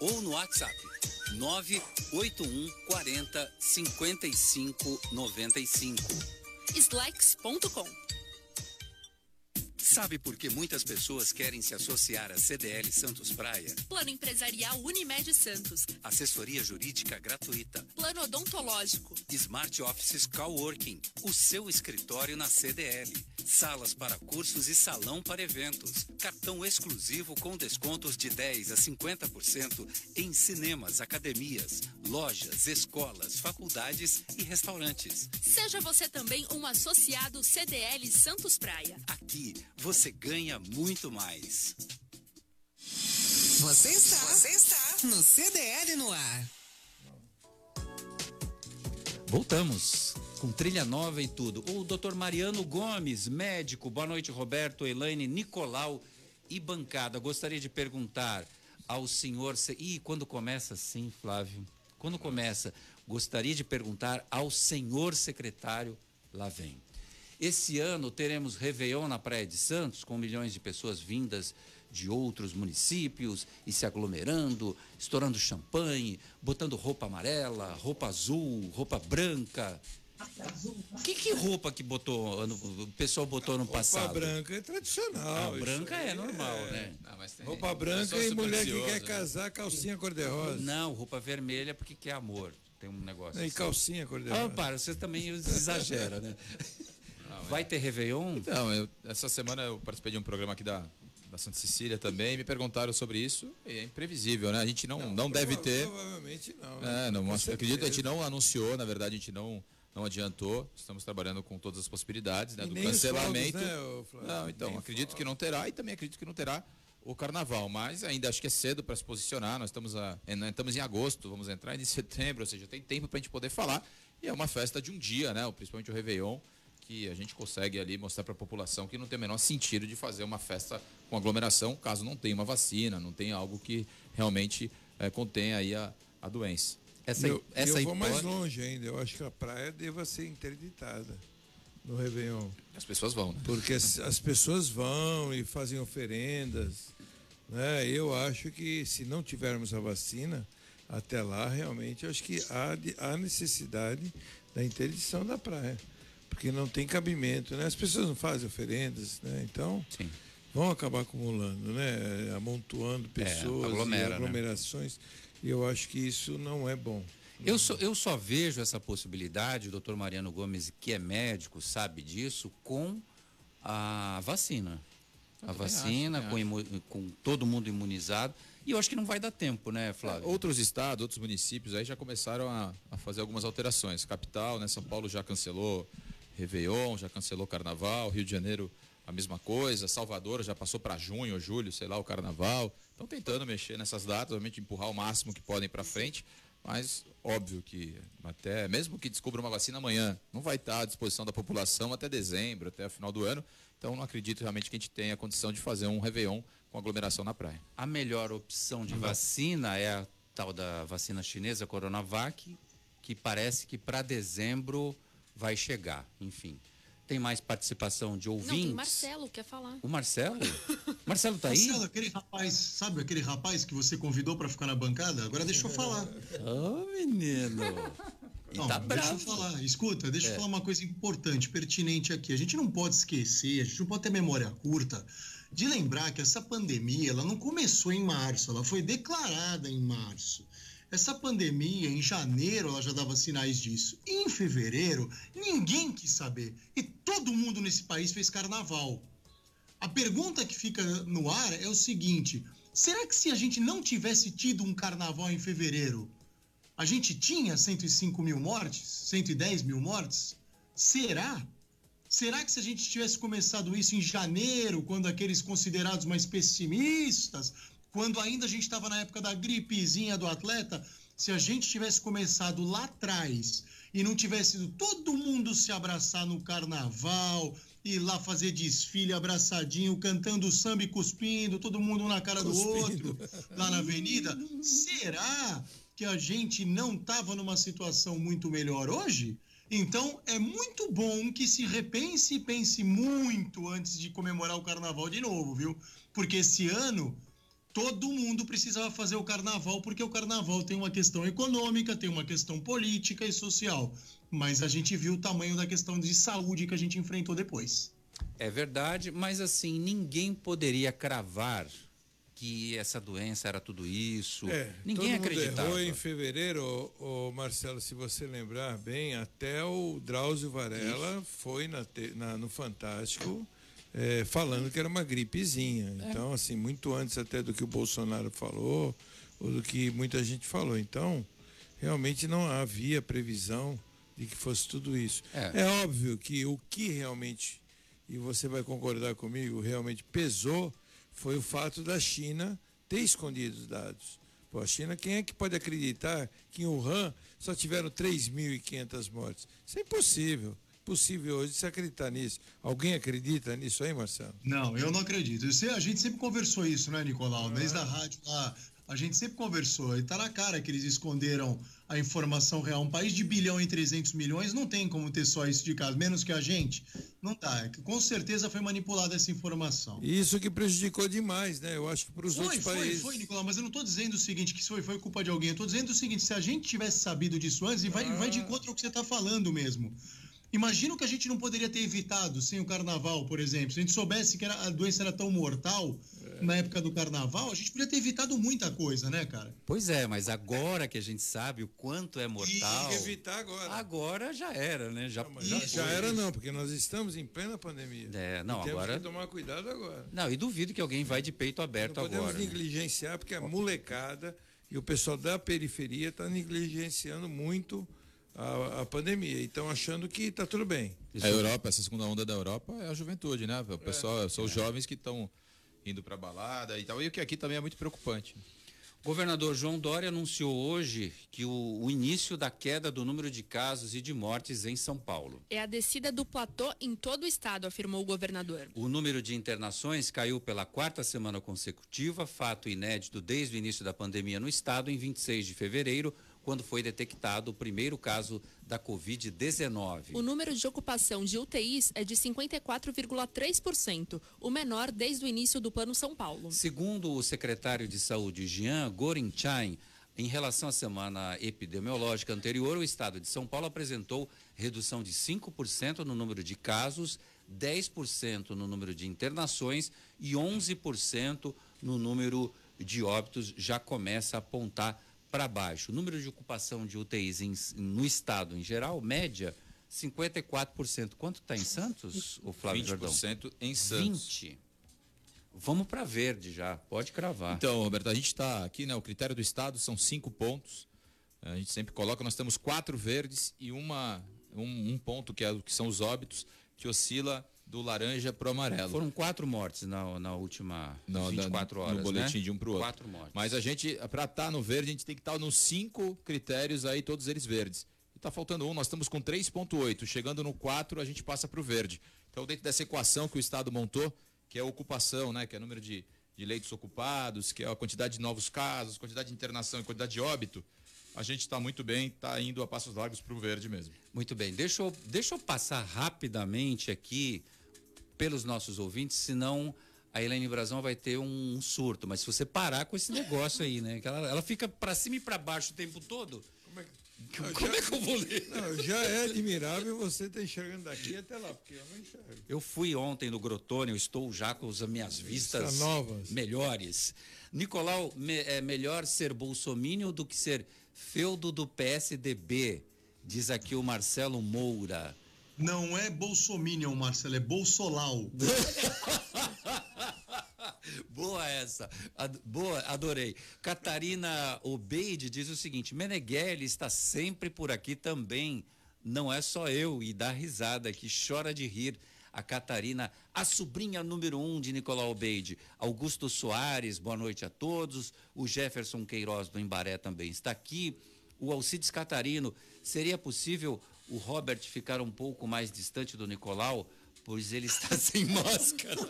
ou no WhatsApp 981 40 55 95. Slex.com. Sabe por que muitas pessoas querem se associar à CDL Santos Praia? Plano Empresarial Unimed Santos. Assessoria jurídica gratuita. Plano odontológico. Smart Offices Coworking. O seu escritório na CDL. Salas para cursos e salão para eventos. Cartão exclusivo com descontos de 10 a 50% em cinemas, academias, lojas, escolas, faculdades e restaurantes. Seja você também um associado CDL Santos Praia. Aqui você ganha muito mais. Você está, você está no CDL no ar. Voltamos com trilha nova e tudo. O doutor Mariano Gomes, médico. Boa noite, Roberto, Elaine, Nicolau e bancada. Gostaria de perguntar ao senhor. Se... Ih, quando começa assim, Flávio? Quando começa, gostaria de perguntar ao senhor secretário. Lá vem. Esse ano teremos Réveillon na Praia de Santos, com milhões de pessoas vindas de outros municípios e se aglomerando, estourando champanhe, botando roupa amarela, roupa azul, roupa branca. Que, que roupa que botou, o pessoal botou no passado? Roupa branca é tradicional. Ah, branca aí é normal, né? Roupa branca e mulher que quer casar, calcinha cor-de-rosa. Não, roupa vermelha porque quer amor. Tem um negócio. E assim. calcinha cor-de-rosa. Ah, para, você também exagera, né? Vai ter Réveillon? Então, eu- essa semana eu participei de um programa aqui da, da Santa Cecília também, me perguntaram sobre isso, e é imprevisível, né? A gente não, não, deve Prova- ter. Provavelmente não. É, né? não, Com acho- acredito que a gente não anunciou, na verdade a gente não, não adiantou. Estamos trabalhando com todas as possibilidades né, do cancelamento. fogos, né, não, então, Nem acredito que não terá e também acredito que não terá o carnaval, mas ainda acho que é cedo para se posicionar. Nós estamos, a, estamos em agosto, vamos entrar em setembro, ou seja, tem tempo para a gente poder falar. E é uma festa de um dia, né? Principalmente o Réveillon, que a gente consegue ali mostrar para a população que não tem o menor sentido de fazer uma festa com aglomeração, caso não tenha uma vacina, não tenha algo que realmente eh, contenha aí a, a doença. Essa, eu, e eu vou mais longe ainda. Eu acho que a praia deva ser interditada no Réveillon. As pessoas vão, né? Porque as, as pessoas vão e fazem oferendas. Né? Eu acho que se não tivermos a vacina, até lá realmente acho que há, de- há necessidade da interdição da praia. Porque não tem cabimento, né? As pessoas não fazem oferendas, né? Então vão acabar acumulando, né? Amontoando pessoas, aglomera, e né? E eu acho que isso não é bom. Eu só, eu só vejo essa possibilidade, o doutor Mariano Gomes, que é médico, sabe disso, com a vacina. Eu A acho, vacina, também com, imu- com todo mundo imunizado. E eu acho que não vai dar tempo, né, Flávio? Outros estados, outros municípios aí já começaram a, a fazer algumas alterações. Capital, né? São Paulo já cancelou Réveillon, já cancelou Carnaval, Rio de Janeiro a mesma coisa, Salvador já passou para junho ou julho, sei lá, o Carnaval. Estão tentando mexer nessas datas, obviamente empurrar o máximo que podem para frente, mas óbvio que até mesmo que descubra uma vacina amanhã, não vai estar à disposição da população até dezembro, até o final do ano. Então não acredito realmente que a gente tenha condição de fazer um Réveillon com aglomeração na praia. A melhor opção de vacina é a tal da vacina chinesa Coronavac, que parece que para dezembro vai chegar. Enfim. Tem mais participação de Não, ouvintes? tem Marcelo, quer falar. O Marcelo? Marcelo tá aí? Marcelo, aquele rapaz, sabe aquele rapaz que você convidou pra ficar na bancada? Agora deixa eu falar. Ô, menino. E Não, tá deixa bravo. eu falar, escuta, deixa É. eu falar uma coisa importante, pertinente aqui. A gente não pode esquecer, a gente não pode ter memória curta de lembrar que essa pandemia, ela não começou em março, ela foi declarada em março. Essa pandemia, em janeiro, ela já dava sinais disso. Em fevereiro, ninguém quis saber. E todo mundo nesse país fez carnaval. A pergunta que fica no ar é o seguinte: será que se a gente não tivesse tido um carnaval em fevereiro, a gente tinha 105 mil mortes? 110 mil mortes? Será? Será que se a gente tivesse começado isso em janeiro, quando aqueles considerados mais pessimistas, quando ainda a gente estava na época da gripezinha do atleta, se a gente tivesse começado lá atrás e não tivesse ido todo mundo se abraçar no carnaval, ir lá fazer desfile abraçadinho, cantando samba e cuspindo, todo mundo um na cara do outro, lá na avenida, será que a gente não estava numa situação muito melhor hoje? Então é muito bom que se repense e pense muito antes de comemorar o carnaval de novo, viu? Porque esse ano todo mundo precisava fazer o carnaval, porque o carnaval tem uma questão econômica, tem uma questão política e social. Mas a gente viu o tamanho da questão de saúde que a gente enfrentou depois. É verdade, mas assim, ninguém poderia cravar que essa doença era tudo isso. É, ninguém todo mundo acreditava. errou em fevereiro, Marcelo, se você lembrar bem, até o Drauzio Varela foi na na- no Fantástico é, falando que era uma gripezinha. Então, assim, muito antes até do que o Bolsonaro falou, ou do que muita gente falou. Então, realmente não havia previsão de que fosse tudo isso. É. é óbvio que o que realmente, e você vai concordar comigo, realmente pesou foi o fato da China ter escondido os dados. Pô, a China, quem é que pode acreditar que em Wuhan só tiveram 3.500 mortes? Isso é impossível. Impossível hoje se acreditar nisso. Alguém acredita nisso aí, Marcelo? Não, eu não acredito. Eu sei- a gente sempre conversou isso, né, Nicolau? Desde a rádio lá, a gente sempre conversou. E tá na cara que eles esconderam a informação real. Um país de bilhão e 300 milhões não tem como ter só isso de caso, menos que a gente. Não tá. É Com certeza foi manipulada essa informação. Isso que prejudicou demais, né? Eu acho que para os Foi, outros foi, países. foi, Nicolau, mas eu não tô dizendo o seguinte, que isso foi, foi culpa de alguém. Eu tô dizendo o seguinte, se a gente tivesse sabido disso antes, e vai, vai de encontro ao que você tá falando mesmo. Imagina o que a gente não poderia ter evitado sem o carnaval, por exemplo. Se a gente soubesse que era- a doença era tão mortal na época do carnaval, a gente poderia ter evitado muita coisa, né, cara? Pois é, mas agora que a gente sabe o quanto é mortal. Tem que evitar agora. Agora já era, né? Já, Já, já já era não, porque nós estamos em plena pandemia. É, não, E temos agora. que tomar cuidado agora. Não, e duvido que alguém vai de peito aberto Não podemos agora. né? negligenciar, porque a molecada e o pessoal da periferia está negligenciando muito a, a pandemia. E estão achando que está tudo bem. A Europa, essa segunda onda da Europa é a juventude, né? O pessoal, são os jovens que estão indo pra balada e tal. E o que aqui também é muito preocupante. O governador João Dória anunciou hoje que o, o início da queda do número de casos e de mortes em São Paulo. É a descida do platô em todo o estado, afirmou o governador. O número de internações caiu pela quarta semana consecutiva, fato inédito desde o início da pandemia no estado, em 26 de fevereiro, quando foi detectado o primeiro caso da Covid-19. O número de ocupação de UTIs é de 54,3%, o menor desde o início do Plano São Paulo. Segundo o secretário de Saúde, Jean Gorinchain, em relação à semana epidemiológica anterior, o estado de São Paulo apresentou redução de 5% no número de casos, 10% no número de internações e 11% no número de óbitos, já começa a apontar para baixo. O número de ocupação de UTIs em- no estado em geral, média, 54%. Quanto está em Santos, o Flávio Jordão? 20% em Santos. 20. Vamos para verde já, pode cravar. Então, Roberto, a gente está aqui, né? O critério do Estado são cinco pontos. A gente sempre coloca, nós temos quatro verdes e uma, um, um ponto que, é, o que são os óbitos, que oscila do laranja para o amarelo. Foram quatro mortes na, na última Não, 24 da- horas, no boletim né? de um para o outro. Quatro mortes. Mas a gente, para estar no verde, a gente tem que estar nos cinco critérios aí, todos eles verdes. E está faltando um, nós estamos com 3,8. Chegando no 4, a gente passa para o verde. Então, dentro dessa equação que o Estado montou, que é a ocupação, né? Que é o número de, de leitos ocupados, que é a quantidade de novos casos, quantidade de internação e quantidade de óbito, a gente está muito bem, está indo a passos largos para o verde mesmo. Muito bem, deixa eu, deixa eu passar rapidamente aqui pelos nossos ouvintes, senão a Helene Brazão vai ter um surto. Mas se você parar com esse negócio aí, né? Que ela, ela fica para cima e para baixo o tempo todo. Como é que eu vou ler? Não, já é admirável você estar enxergando daqui até lá, porque eu não enxergo. Eu fui ontem no Grotone, eu estou já com as minhas vistas novas. melhores. Nicolau, me- é melhor ser bolsomínio do que ser feudo do PSDB, diz aqui o Marcelo Moura. Não é Bolsominion, Marcelo, é Bolsolau. Boa essa. Ad- boa, adorei. Catarina Obeide diz o seguinte: Meneghelli está sempre por aqui também. Não é só eu, e dá risada, que chora de rir. A Catarina, a sobrinha número um de Nicolau Obeide. Augusto Soares, boa noite a todos. O Jefferson Queiroz do Embaré também está aqui. O Alcides Catarino, seria possível o Robert ficar um pouco mais distante do Nicolau? Pois ele está sem máscara.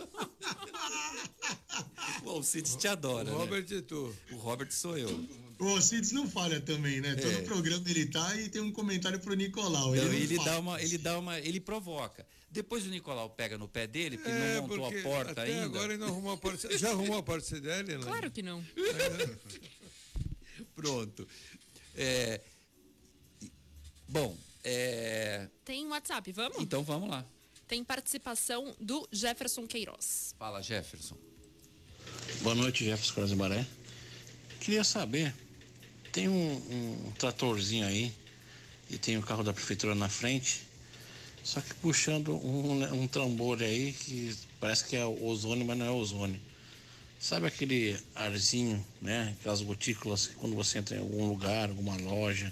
O Alcides te adora. O né? Robert é tu. O Robert sou eu. O Cides não falha também, né? Todo É. programa ele tá e tem um comentário pro Nicolau. Então, não ele, dá uma, ele dá uma, ele provoca. Depois o Nicolau pega no pé dele, porque É, não montou porque a porta até ainda. agora ele não arrumou a parte. Já arrumou a parte CDL, né? Claro que não. Pronto. É, bom, é, Tem WhatsApp, vamos? então vamos lá. Tem participação do Jefferson Queiroz. Fala, Jefferson. Boa noite, Jefferson Baré. Queria saber, tem um, um tratorzinho aí e tem o carro da prefeitura na frente, só que puxando um, um tambor aí que parece que é ozônio, mas não é ozônio. Sabe aquele arzinho, né? Aquelas gotículas que quando você entra em algum lugar, alguma loja,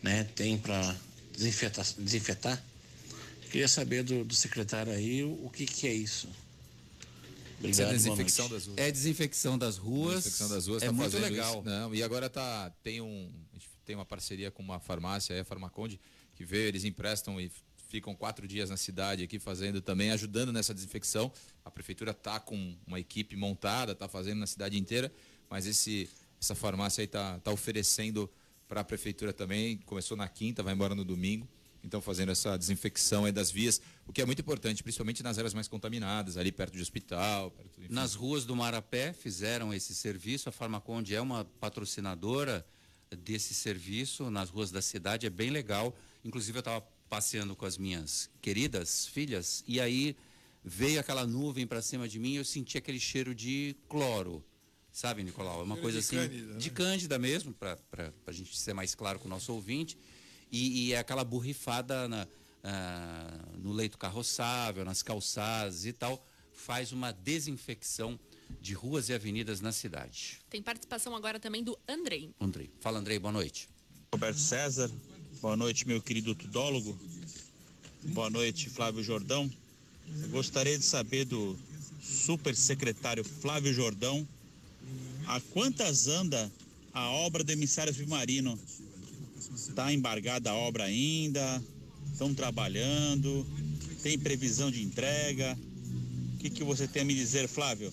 né? Tem para desinfetar, desinfetar? Queria saber do, do secretário aí o, o que que é isso. É Obrigado, boa desinfecção das ruas. É desinfecção das ruas. Desinfecção das ruas é tá muito fazendo legal. isso. Não, e agora tá tem um a gente tem uma parceria com uma farmácia, aí, a Farmaconde, que veio, eles emprestam e ficam quatro dias na cidade aqui fazendo também, ajudando nessa desinfecção. A prefeitura tá com uma equipe montada, tá fazendo na cidade inteira, mas esse essa farmácia aí tá, tá oferecendo para a prefeitura também. Começou na quinta, vai embora no domingo. Então fazendo essa desinfecção aí das vias, o que é muito importante, principalmente nas áreas mais contaminadas, ali perto de hospital, perto. Nas ruas do Marapé fizeram esse serviço. A Farmaconde é uma patrocinadora desse serviço nas ruas da cidade. É bem legal. Inclusive, eu estava passeando com as minhas queridas filhas e aí veio aquela nuvem para cima de mim e eu senti aquele cheiro de cloro. Sabe, Nicolau? É uma Cheiro coisa de assim. cândida, né? de cândida mesmo, para a gente ser mais claro com o nosso ouvinte. E, e é aquela borrifada na- ah, no leito carroçável, nas calçadas e tal, faz uma desinfecção de ruas e avenidas na cidade. Tem participação agora também do Andrei. Andrei. Fala, Andrei, boa noite. Roberto César, boa noite, meu querido tudólogo. Boa noite, Flávio Jordão. Eu gostaria de saber do super secretário Flávio Jordão a quantas anda a obra do emissário submarino? Está embargada a obra ainda? Estão trabalhando? Tem previsão de entrega? O que, que você tem a me dizer, Flávio?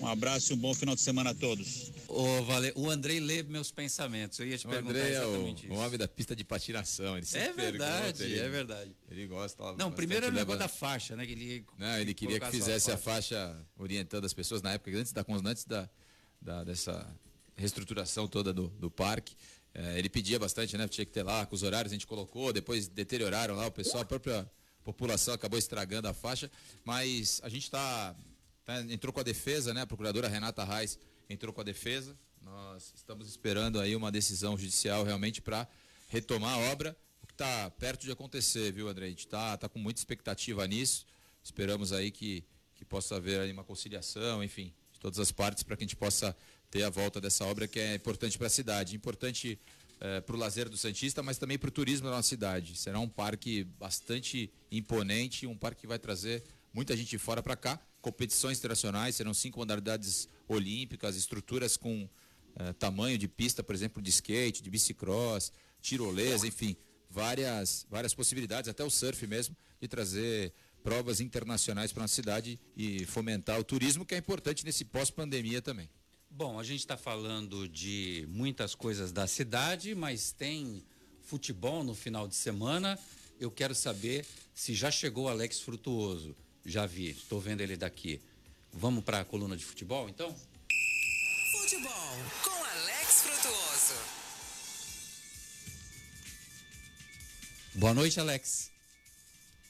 Um abraço e um bom final de semana a todos. Ô, Vale... O Andrei lê meus pensamentos. Eu ia te O perguntar André é o, exatamente o isso. homem da pista de patinação. Ele É verdade, ele- é verdade. Ele gosta. Não, primeiro era o leva- negócio da faixa, né? Que ele, Não, ele queria que fizesse a faixa orientando as pessoas na época, antes da, antes da, da- dessa reestruturação toda do, do parque. Eh, ele pedia bastante, né? Tinha que ter lá, com os horários a gente colocou, depois deterioraram lá, o pessoal, a própria população acabou estragando a faixa, mas a gente está entrou com a defesa, né? A procuradora Renata Reis entrou com a defesa. Nós estamos esperando aí uma decisão judicial realmente para retomar a obra, o que está perto de acontecer, viu, André? A gente está tá com muita expectativa nisso. Esperamos aí que, que possa haver aí uma conciliação, enfim, de todas as partes para que a gente possa ter a volta dessa obra que é importante para a cidade, importante para o lazer do Santista, mas também para o turismo da nossa cidade. Será um parque bastante imponente, um parque que vai trazer muita gente de fora para cá. Competições internacionais, serão cinco modalidades olímpicas, estruturas com eh, tamanho de pista, por exemplo, de skate, de bicicross, tirolesa, enfim, várias, várias possibilidades, até o surf mesmo, de trazer provas internacionais para a cidade e fomentar o turismo, que é importante nesse pós-pandemia também. Bom, a gente está falando de muitas coisas da cidade, mas tem futebol no final de semana. Eu quero saber se já chegou o Alex Frutuoso. Já vi, estou vendo ele daqui. Vamos para a coluna de futebol, então? Futebol com Alex Frutuoso. Boa noite, Alex.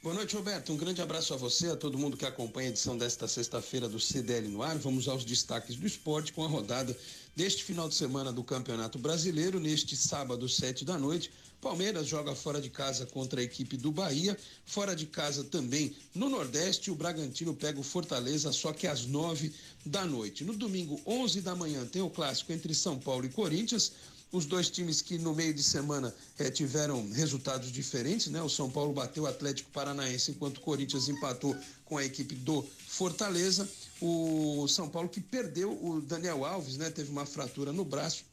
Boa noite, Roberto. Um grande abraço a você, a todo mundo que acompanha a edição desta sexta-feira do CDL no ar. Vamos aos destaques do esporte com a rodada deste final de semana do Campeonato Brasileiro. Neste sábado, sete da noite, Palmeiras joga fora de casa contra a equipe do Bahia. Fora de casa também no Nordeste, o Bragantino pega o Fortaleza, só que às nove da noite. No domingo, onze da manhã, tem o clássico entre São Paulo e Corinthians os dois times que no meio de semana eh, tiveram resultados diferentes, né? O São Paulo bateu o Atlético Paranaense, enquanto o Corinthians empatou com a equipe do Fortaleza. O São Paulo que perdeu o Daniel Alves, né? Teve uma fratura no braço,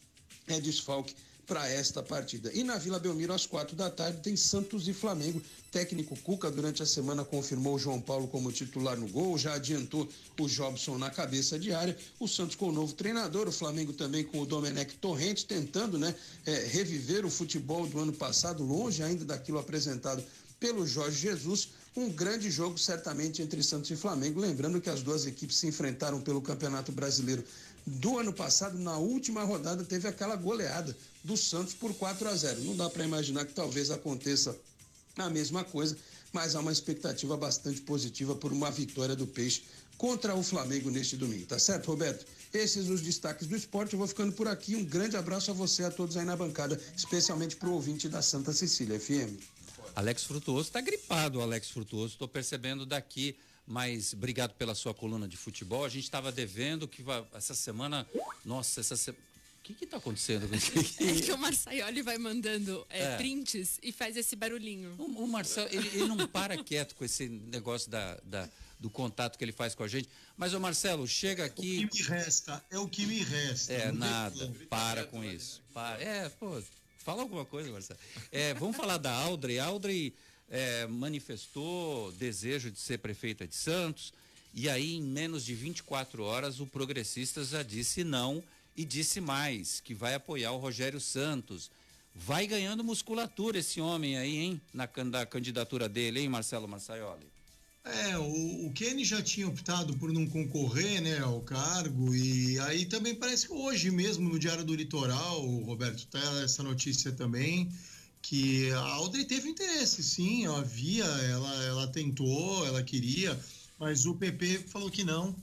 é desfalque para esta partida. E na Vila Belmiro, às quatro da tarde, tem Santos e Flamengo. Técnico Cuca, durante a semana, confirmou o João Paulo como titular no gol, já adiantou o Jobson na cabeça de área. O Santos com o novo treinador, o Flamengo também com o Domenech Torrente, tentando né, é, reviver o futebol do ano passado, longe ainda daquilo apresentado pelo Jorge Jesus. Um grande jogo, certamente, entre Santos e Flamengo. Lembrando que as duas equipes se enfrentaram pelo Campeonato Brasileiro do ano passado, na última rodada, teve aquela goleada do Santos por 4 a 0. Não dá para imaginar que talvez aconteça a mesma coisa, mas há uma expectativa bastante positiva por uma vitória do Peixe contra o Flamengo neste domingo. Tá certo, Roberto? Esses os destaques do esporte. Eu vou ficando por aqui. Um grande abraço a você, a todos aí na bancada, especialmente para o ouvinte da Santa Cecília FM. Alex Frutuoso está gripado, Alex Frutuoso. Estou percebendo daqui mas obrigado pela sua coluna de futebol. A gente estava devendo que vai, essa semana. Nossa, essa semana. O que está acontecendo? é que o Marçaioli vai mandando é, é. prints e faz esse barulhinho. O, o Marcelo, ele, ele, não para quieto com esse negócio da, da, do contato que ele faz com a gente. Mas, o Marcelo, chega aqui. É o que me resta, é o que me resta. É, nada, para com isso. Para. É, pô, fala alguma coisa, Marcelo. É, vamos falar da Audrey. Audrey é, manifestou desejo de ser prefeita de Santos, e aí, em menos de 24 horas, o Progressistas já disse não e disse mais, que vai apoiar o Rogério Santos. Vai ganhando musculatura esse homem aí, hein? Na, na candidatura dele, hein, Marcelo Marçaioli? É, o, o Kenny já tinha optado por não concorrer, né, ao cargo, e aí também parece que hoje mesmo no Diário do Litoral, Roberto, tá essa notícia também, que a Audrey teve interesse, sim, havia, ela, ela tentou, ela queria, mas o PP falou que não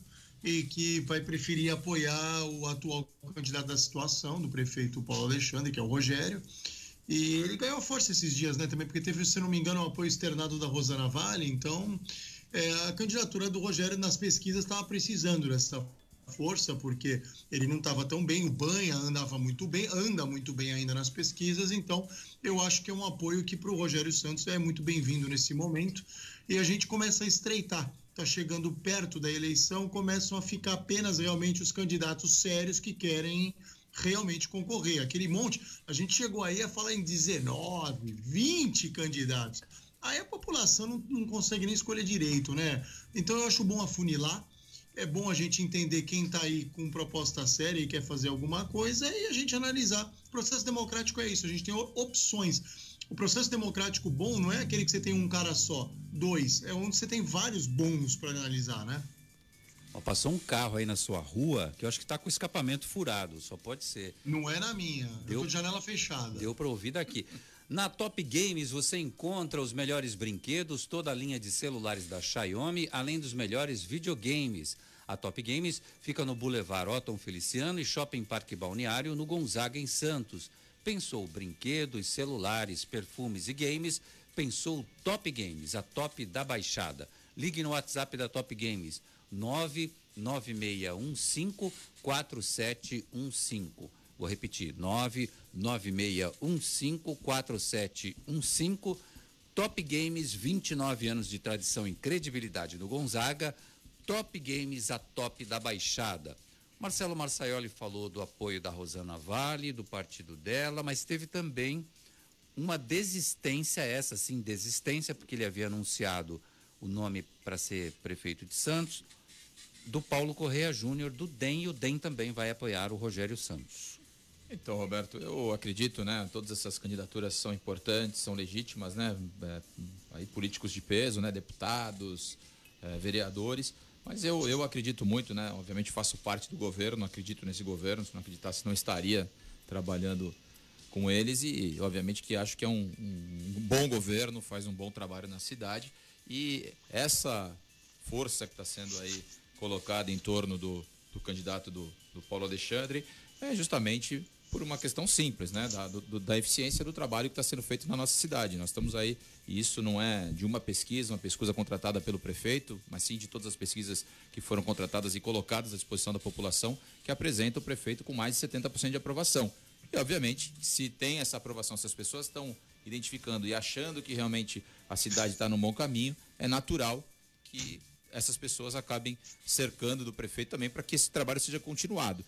e que vai preferir apoiar o atual candidato da situação, do prefeito Paulo Alexandre, que é o Rogério. E ele ganhou força esses dias, né, também, porque teve, se não me engano, o apoio externado da Rosana Vale, então é, a candidatura do Rogério nas pesquisas estava precisando dessa força, porque ele não estava tão bem, o Banha andava muito bem, anda muito bem ainda nas pesquisas, então eu acho que é um apoio que para o Rogério Santos é muito bem-vindo nesse momento. E a gente começa a estreitar. Está chegando perto da eleição, começam a ficar apenas realmente os candidatos sérios que querem realmente concorrer. Aquele monte, a gente chegou aí a falar em 19, 20 candidatos. Aí a população não, não consegue nem escolher direito, né? Então eu acho bom afunilar é bom a gente entender quem está aí com proposta séria e quer fazer alguma coisa e a gente analisar. O processo democrático é isso, a gente tem opções. O processo democrático bom não é aquele que você tem um cara só, dois, é onde você tem vários bons para analisar, né? passou um carro aí na sua rua que eu acho que está com escapamento furado, só pode ser. Não é na minha, deu, eu tô de janela fechada. Deu para ouvir daqui. Na Top Games você encontra os melhores brinquedos, toda a linha de celulares da Xiaomi, além dos melhores videogames. A Top Games fica no Boulevard Otton Feliciano e Shopping Parque Balneário, no Gonzaga, em Santos. Pensou brinquedos, celulares, perfumes e games? Pensou Top Games, a top da baixada. Ligue no WhatsApp da Top Games, 99615 4715. Vou repetir, 996154715. Top Games, 29 anos de tradição e credibilidade no Gonzaga. Top Games, a top da Baixada. Marcelo Marçaioli falou do apoio da Rosana Vale, do partido dela, mas teve também uma desistência, essa sim, desistência, porque ele havia anunciado o nome para ser prefeito de Santos, do Paulo Correia Júnior, do DEM, e o DEM também vai apoiar o Rogério Santos. Então, Roberto, eu acredito, né? Todas essas candidaturas são importantes, são legítimas, né? É, aí políticos de peso, né? Deputados, é, vereadores. Mas eu, eu acredito muito, né? Obviamente faço parte do governo, acredito nesse governo. Se não acreditasse, não estaria trabalhando com eles e, obviamente, que acho que é um, um bom governo, faz um bom trabalho na cidade. E essa força que está sendo aí colocada em torno do, do candidato do, do Paulo Alexandre é justamente por uma questão simples, né? Da, do, da eficiência do trabalho que está sendo feito na nossa cidade. Nós estamos aí, e isso não é de uma pesquisa, uma pesquisa contratada pelo prefeito, mas sim de todas as pesquisas que foram contratadas e colocadas à disposição da população, que apresenta o prefeito com mais de 70% de aprovação. E, obviamente, se tem essa aprovação, se as pessoas estão identificando e achando que realmente a cidade está no bom caminho, é natural que essas pessoas acabem cercando do prefeito também para que esse trabalho seja continuado.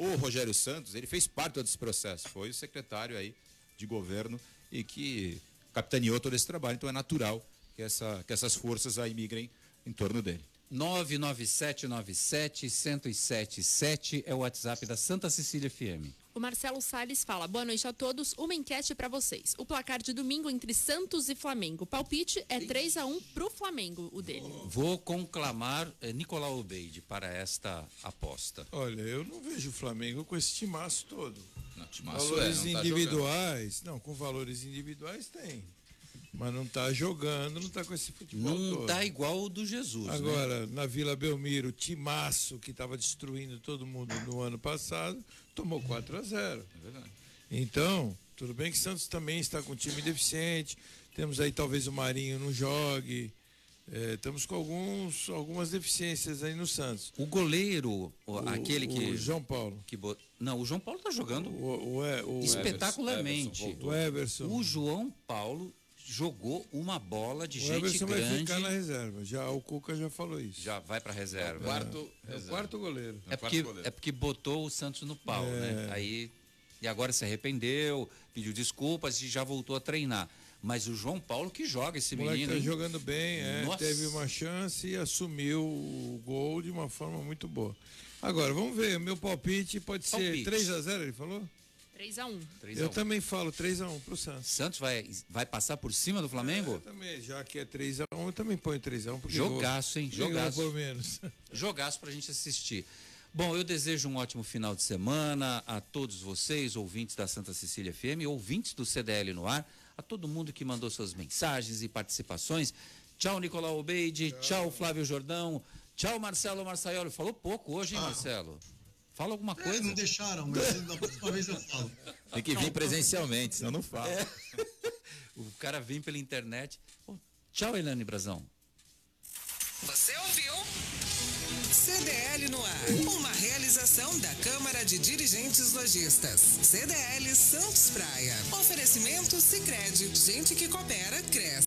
O Rogério Santos, ele fez parte desse processo, foi o secretário aí de governo e que capitaneou todo esse trabalho, então é natural que, essa, que essas forças aí migrem em torno dele. 99797-1077 é o WhatsApp da Santa Cecília FM. O Marcelo Salles fala: Boa noite a todos. Uma enquete para vocês. O placar de domingo entre Santos e Flamengo. Palpite é 3 a 1 pro Flamengo, o dele. Vou conclamar eh, Nicolau Obeide para esta aposta. Olha, eu não vejo o Flamengo com esse timaço todo. Não, timaço valores é, não tá individuais, jogando. não, com valores individuais tem. Mas não está jogando, não está com esse futebol. Não está igual o do Jesus. Agora, né? na Vila Belmiro, o Timaço, que estava destruindo todo mundo no ano passado, tomou 4 a 0 É verdade. Então, tudo bem que Santos também está com um time deficiente. Temos aí talvez o Marinho não jogue. É, estamos com alguns, algumas deficiências aí no Santos. O goleiro, o, aquele que. O João Paulo. Que bo... Não, o João Paulo está jogando o, o, o espetacularmente. Everson, o Everson. O João Paulo jogou uma bola de o gente Everson grande. vai ficar na reserva. Já o Cuca já falou isso. Já vai para reserva. É, quarto, é, o quarto goleiro. É porque, é porque botou o Santos no pau, É. né? Aí e agora se arrependeu, pediu desculpas e já voltou a treinar. Mas o João Paulo que joga esse O menino. tá hein? jogando bem, é, teve uma chance e assumiu o gol de uma forma muito boa. Agora, vamos ver, meu palpite pode ser Palpite. 3 a 0 ele falou? 3 a 1 3 a Eu 1. também falo 3 a 1 pro Santos. Santos vai, vai passar por cima do Flamengo? Eu também, já que é 3 a 1 eu também ponho 3 a 1 porque Jogaço, hein? Jogaço. Jogaço. Por menos. Jogaço pra gente assistir. Bom, eu desejo um ótimo final de semana a todos vocês, ouvintes da Santa Cecília FM, ouvintes do CDL no ar, a todo mundo que mandou suas mensagens e participações. Tchau, Nicolau Obeide. Tchau, Flávio Jordão. Tchau, Marcelo Marçaioli. Falou pouco hoje, hein, Marcelo? Fala alguma É, coisa. não deixaram, mas da próxima vez eu falo. Tem que vir presencialmente, senão não fala. É. O cara vem pela internet. Bom, tchau, Elane Brazão. Você ouviu? CDL no ar. Uma realização da Câmara de Dirigentes Lojistas. CDL Santos Praia. Oferecimento Sicredi. Gente que coopera, cresce.